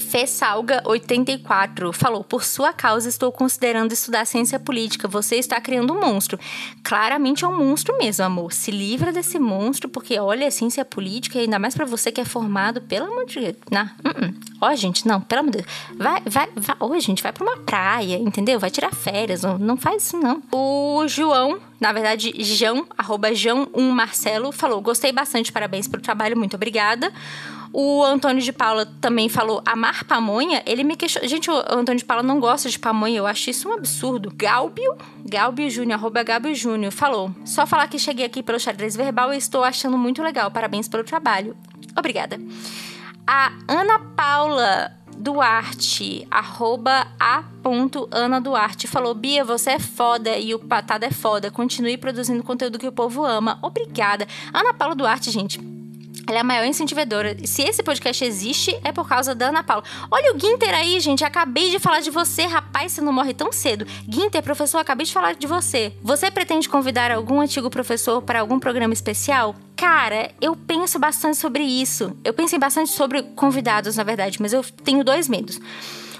Fessalga84 falou: Por sua causa, estou considerando estudar ciência política. Você está criando um monstro. Claramente é um monstro mesmo, amor. Se livra desse monstro, porque olha, ciência política, ainda mais para você que é formado, pelo amor de Deus. Uh -uh. Ó, gente, não, pelo amor de Deus. Vai, vai, vai. Ô, gente, vai pra uma praia, entendeu? Vai tirar férias. Não, não faz isso, não. O João, na verdade, João, arroba João1 Marcelo, falou: Gostei bastante, parabéns pelo trabalho, muito obrigada. O Antônio de Paula também falou amar pamonha. Ele me questionou. Gente, o Antônio de Paula não gosta de pamonha. Eu acho isso um absurdo. Galbio, Galbio Júnior, arroba Galbio Júnior, falou. Só falar que cheguei aqui pelo xadrez verbal e estou achando muito legal. Parabéns pelo trabalho. Obrigada. A Ana Paula Duarte, arroba a Ana Duarte, falou: Bia, você é foda e o Patada é foda. Continue produzindo conteúdo que o povo ama. Obrigada. Ana Paula Duarte, gente. Ela é a maior incentivadora. Se esse podcast existe, é por causa da Ana Paula. Olha o Guinter aí, gente. Acabei de falar de você, rapaz. Você não morre tão cedo. Guinter, professor, acabei de falar de você. Você pretende convidar algum antigo professor para algum programa especial? Cara, eu penso bastante sobre isso. Eu pensei bastante sobre convidados, na verdade, mas eu tenho dois medos.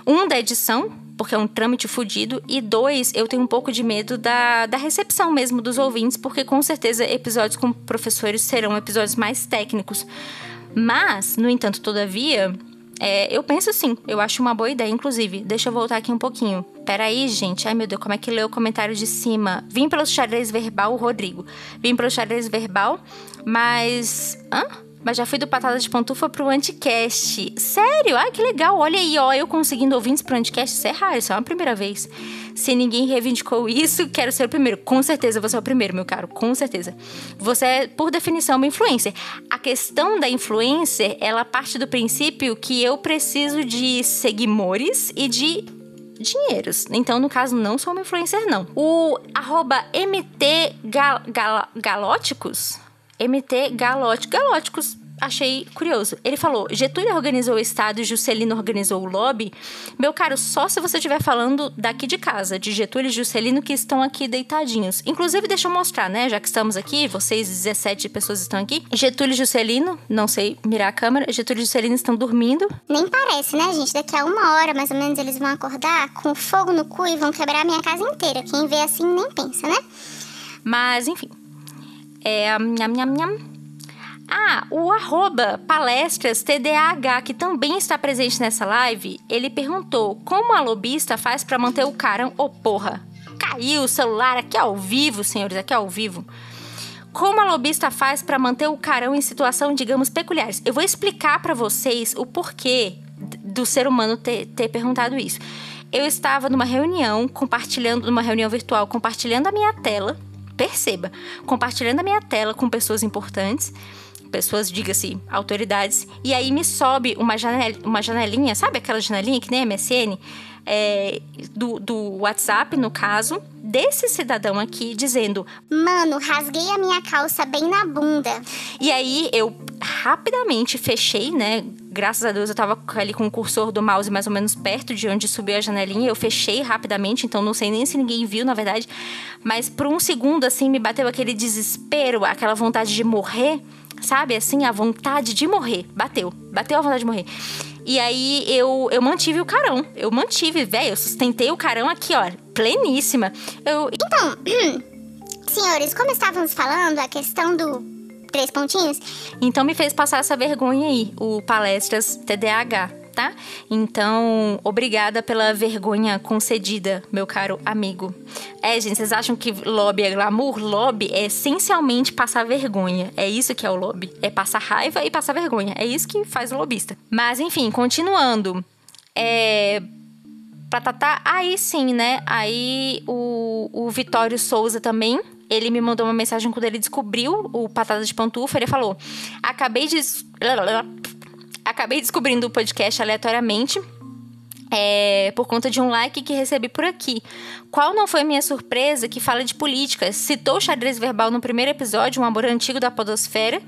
Um da edição, porque é um trâmite fodido, e dois, eu tenho um pouco de medo da, da recepção mesmo dos ouvintes, porque com certeza episódios com professores serão episódios mais técnicos. Mas, no entanto, todavia, é, eu penso sim, eu acho uma boa ideia, inclusive. Deixa eu voltar aqui um pouquinho. Peraí, gente. Ai, meu Deus, como é que leu o comentário de cima? Vim pelo xadrez verbal, Rodrigo. Vim pelo xadrez verbal, mas. Hã? Mas já fui do Patada de Pantufa pro Anticast. Sério? Ai, que legal. Olha aí, ó, eu conseguindo ouvintes pro Anticast. Isso é raro, isso é uma primeira vez. Se ninguém reivindicou isso, quero ser o primeiro. Com certeza você é o primeiro, meu caro. Com certeza. Você é, por definição, uma influencer. A questão da influencer, ela parte do princípio que eu preciso de seguidores e de dinheiros. Então, no caso, não sou uma influencer, não. O arroba MT gal, MT Galóticos. Galóticos, achei curioso. Ele falou: Getúlio organizou o Estado e Juscelino organizou o lobby. Meu caro, só se você estiver falando daqui de casa, de Getúlio e Juscelino que estão aqui deitadinhos. Inclusive, deixa eu mostrar, né? Já que estamos aqui, vocês 17 pessoas estão aqui. Getúlio e Juscelino, não sei mirar a câmera, Getúlio e Juscelino estão dormindo. Nem parece, né, gente? Daqui a uma hora, mais ou menos, eles vão acordar com fogo no cu e vão quebrar a minha casa inteira. Quem vê assim nem pensa, né? Mas, enfim. É, nham, nham, nham. Ah, o arroba palestras TDAH, que também está presente nessa live, ele perguntou como a lobista faz para manter o carão. Ô oh, porra, caiu o celular aqui ao vivo, senhores, aqui ao vivo. Como a lobista faz para manter o carão em situação, digamos, peculiares? Eu vou explicar para vocês o porquê do ser humano ter, ter perguntado isso. Eu estava numa reunião, compartilhando, numa reunião virtual, compartilhando a minha tela perceba, compartilhando a minha tela com pessoas importantes, pessoas, diga-se, autoridades, e aí me sobe uma, janel, uma janelinha, sabe aquela janelinha que nem MSN? É, do, do WhatsApp, no caso, desse cidadão aqui, dizendo: Mano, rasguei a minha calça bem na bunda. E aí eu rapidamente fechei, né? Graças a Deus eu tava ali com o cursor do mouse mais ou menos perto de onde subiu a janelinha. Eu fechei rapidamente, então não sei nem se ninguém viu, na verdade. Mas por um segundo, assim, me bateu aquele desespero, aquela vontade de morrer, sabe? Assim, a vontade de morrer. Bateu, bateu a vontade de morrer. E aí eu, eu mantive o carão. Eu mantive, velho. Eu sustentei o carão aqui, ó, pleníssima. Eu... Então, <clears throat> senhores, como estávamos falando, a questão do três pontinhos. Então me fez passar essa vergonha aí, o Palestras TDAH. Tá? Então, obrigada pela vergonha concedida, meu caro amigo. É, gente, vocês acham que lobby é glamour? Lobby é essencialmente passar vergonha. É isso que é o lobby. É passar raiva e passar vergonha. É isso que faz o lobista. Mas, enfim, continuando. É. Patatá, aí sim, né? Aí o, o Vitório Souza também ele me mandou uma mensagem quando ele descobriu o Patada de Pantufa. Ele falou: Acabei de. Acabei descobrindo o podcast aleatoriamente. É, por conta de um like que recebi por aqui. Qual não foi minha surpresa que fala de política? Citou o xadrez verbal no primeiro episódio, um amor antigo da podosfera.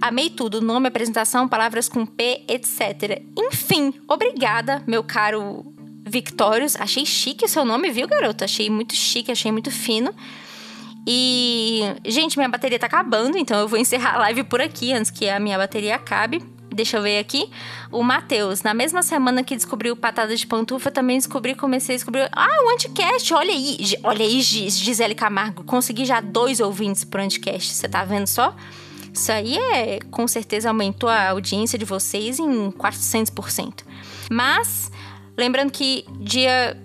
Amei tudo, nome, apresentação, palavras com P, etc. Enfim, obrigada, meu caro Victorious. Achei chique o seu nome, viu, garoto? Achei muito chique, achei muito fino. E, gente, minha bateria tá acabando, então eu vou encerrar a live por aqui antes que a minha bateria acabe. Deixa eu ver aqui. O Matheus, na mesma semana que descobriu Patada de Pantufa, também descobri, comecei a descobrir. Ah, o Anticast, olha aí. Olha aí, Gisele Camargo. Consegui já dois ouvintes pro Anticast. Você tá vendo só? Isso aí é, com certeza, aumentou a audiência de vocês em 400%. Mas, lembrando que dia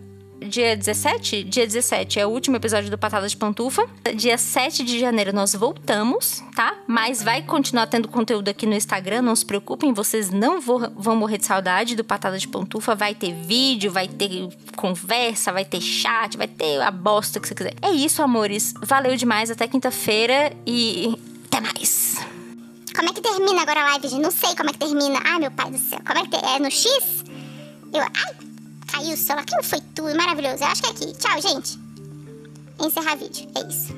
dia 17? Dia 17 é o último episódio do Patada de Pantufa. Dia 7 de janeiro nós voltamos, tá? Mas vai continuar tendo conteúdo aqui no Instagram, não se preocupem, vocês não vão morrer de saudade do Patada de Pantufa. Vai ter vídeo, vai ter conversa, vai ter chat, vai ter a bosta que você quiser. É isso, amores. Valeu demais, até quinta-feira e até mais. Como é que termina agora a live, gente? Não sei como é que termina. Ai, meu pai do céu. Como é que é? É no X? Eu. Ai, caiu o celular. Aquilo foi tudo maravilhoso. Eu acho que é aqui. Tchau, gente. Encerrar vídeo. É isso.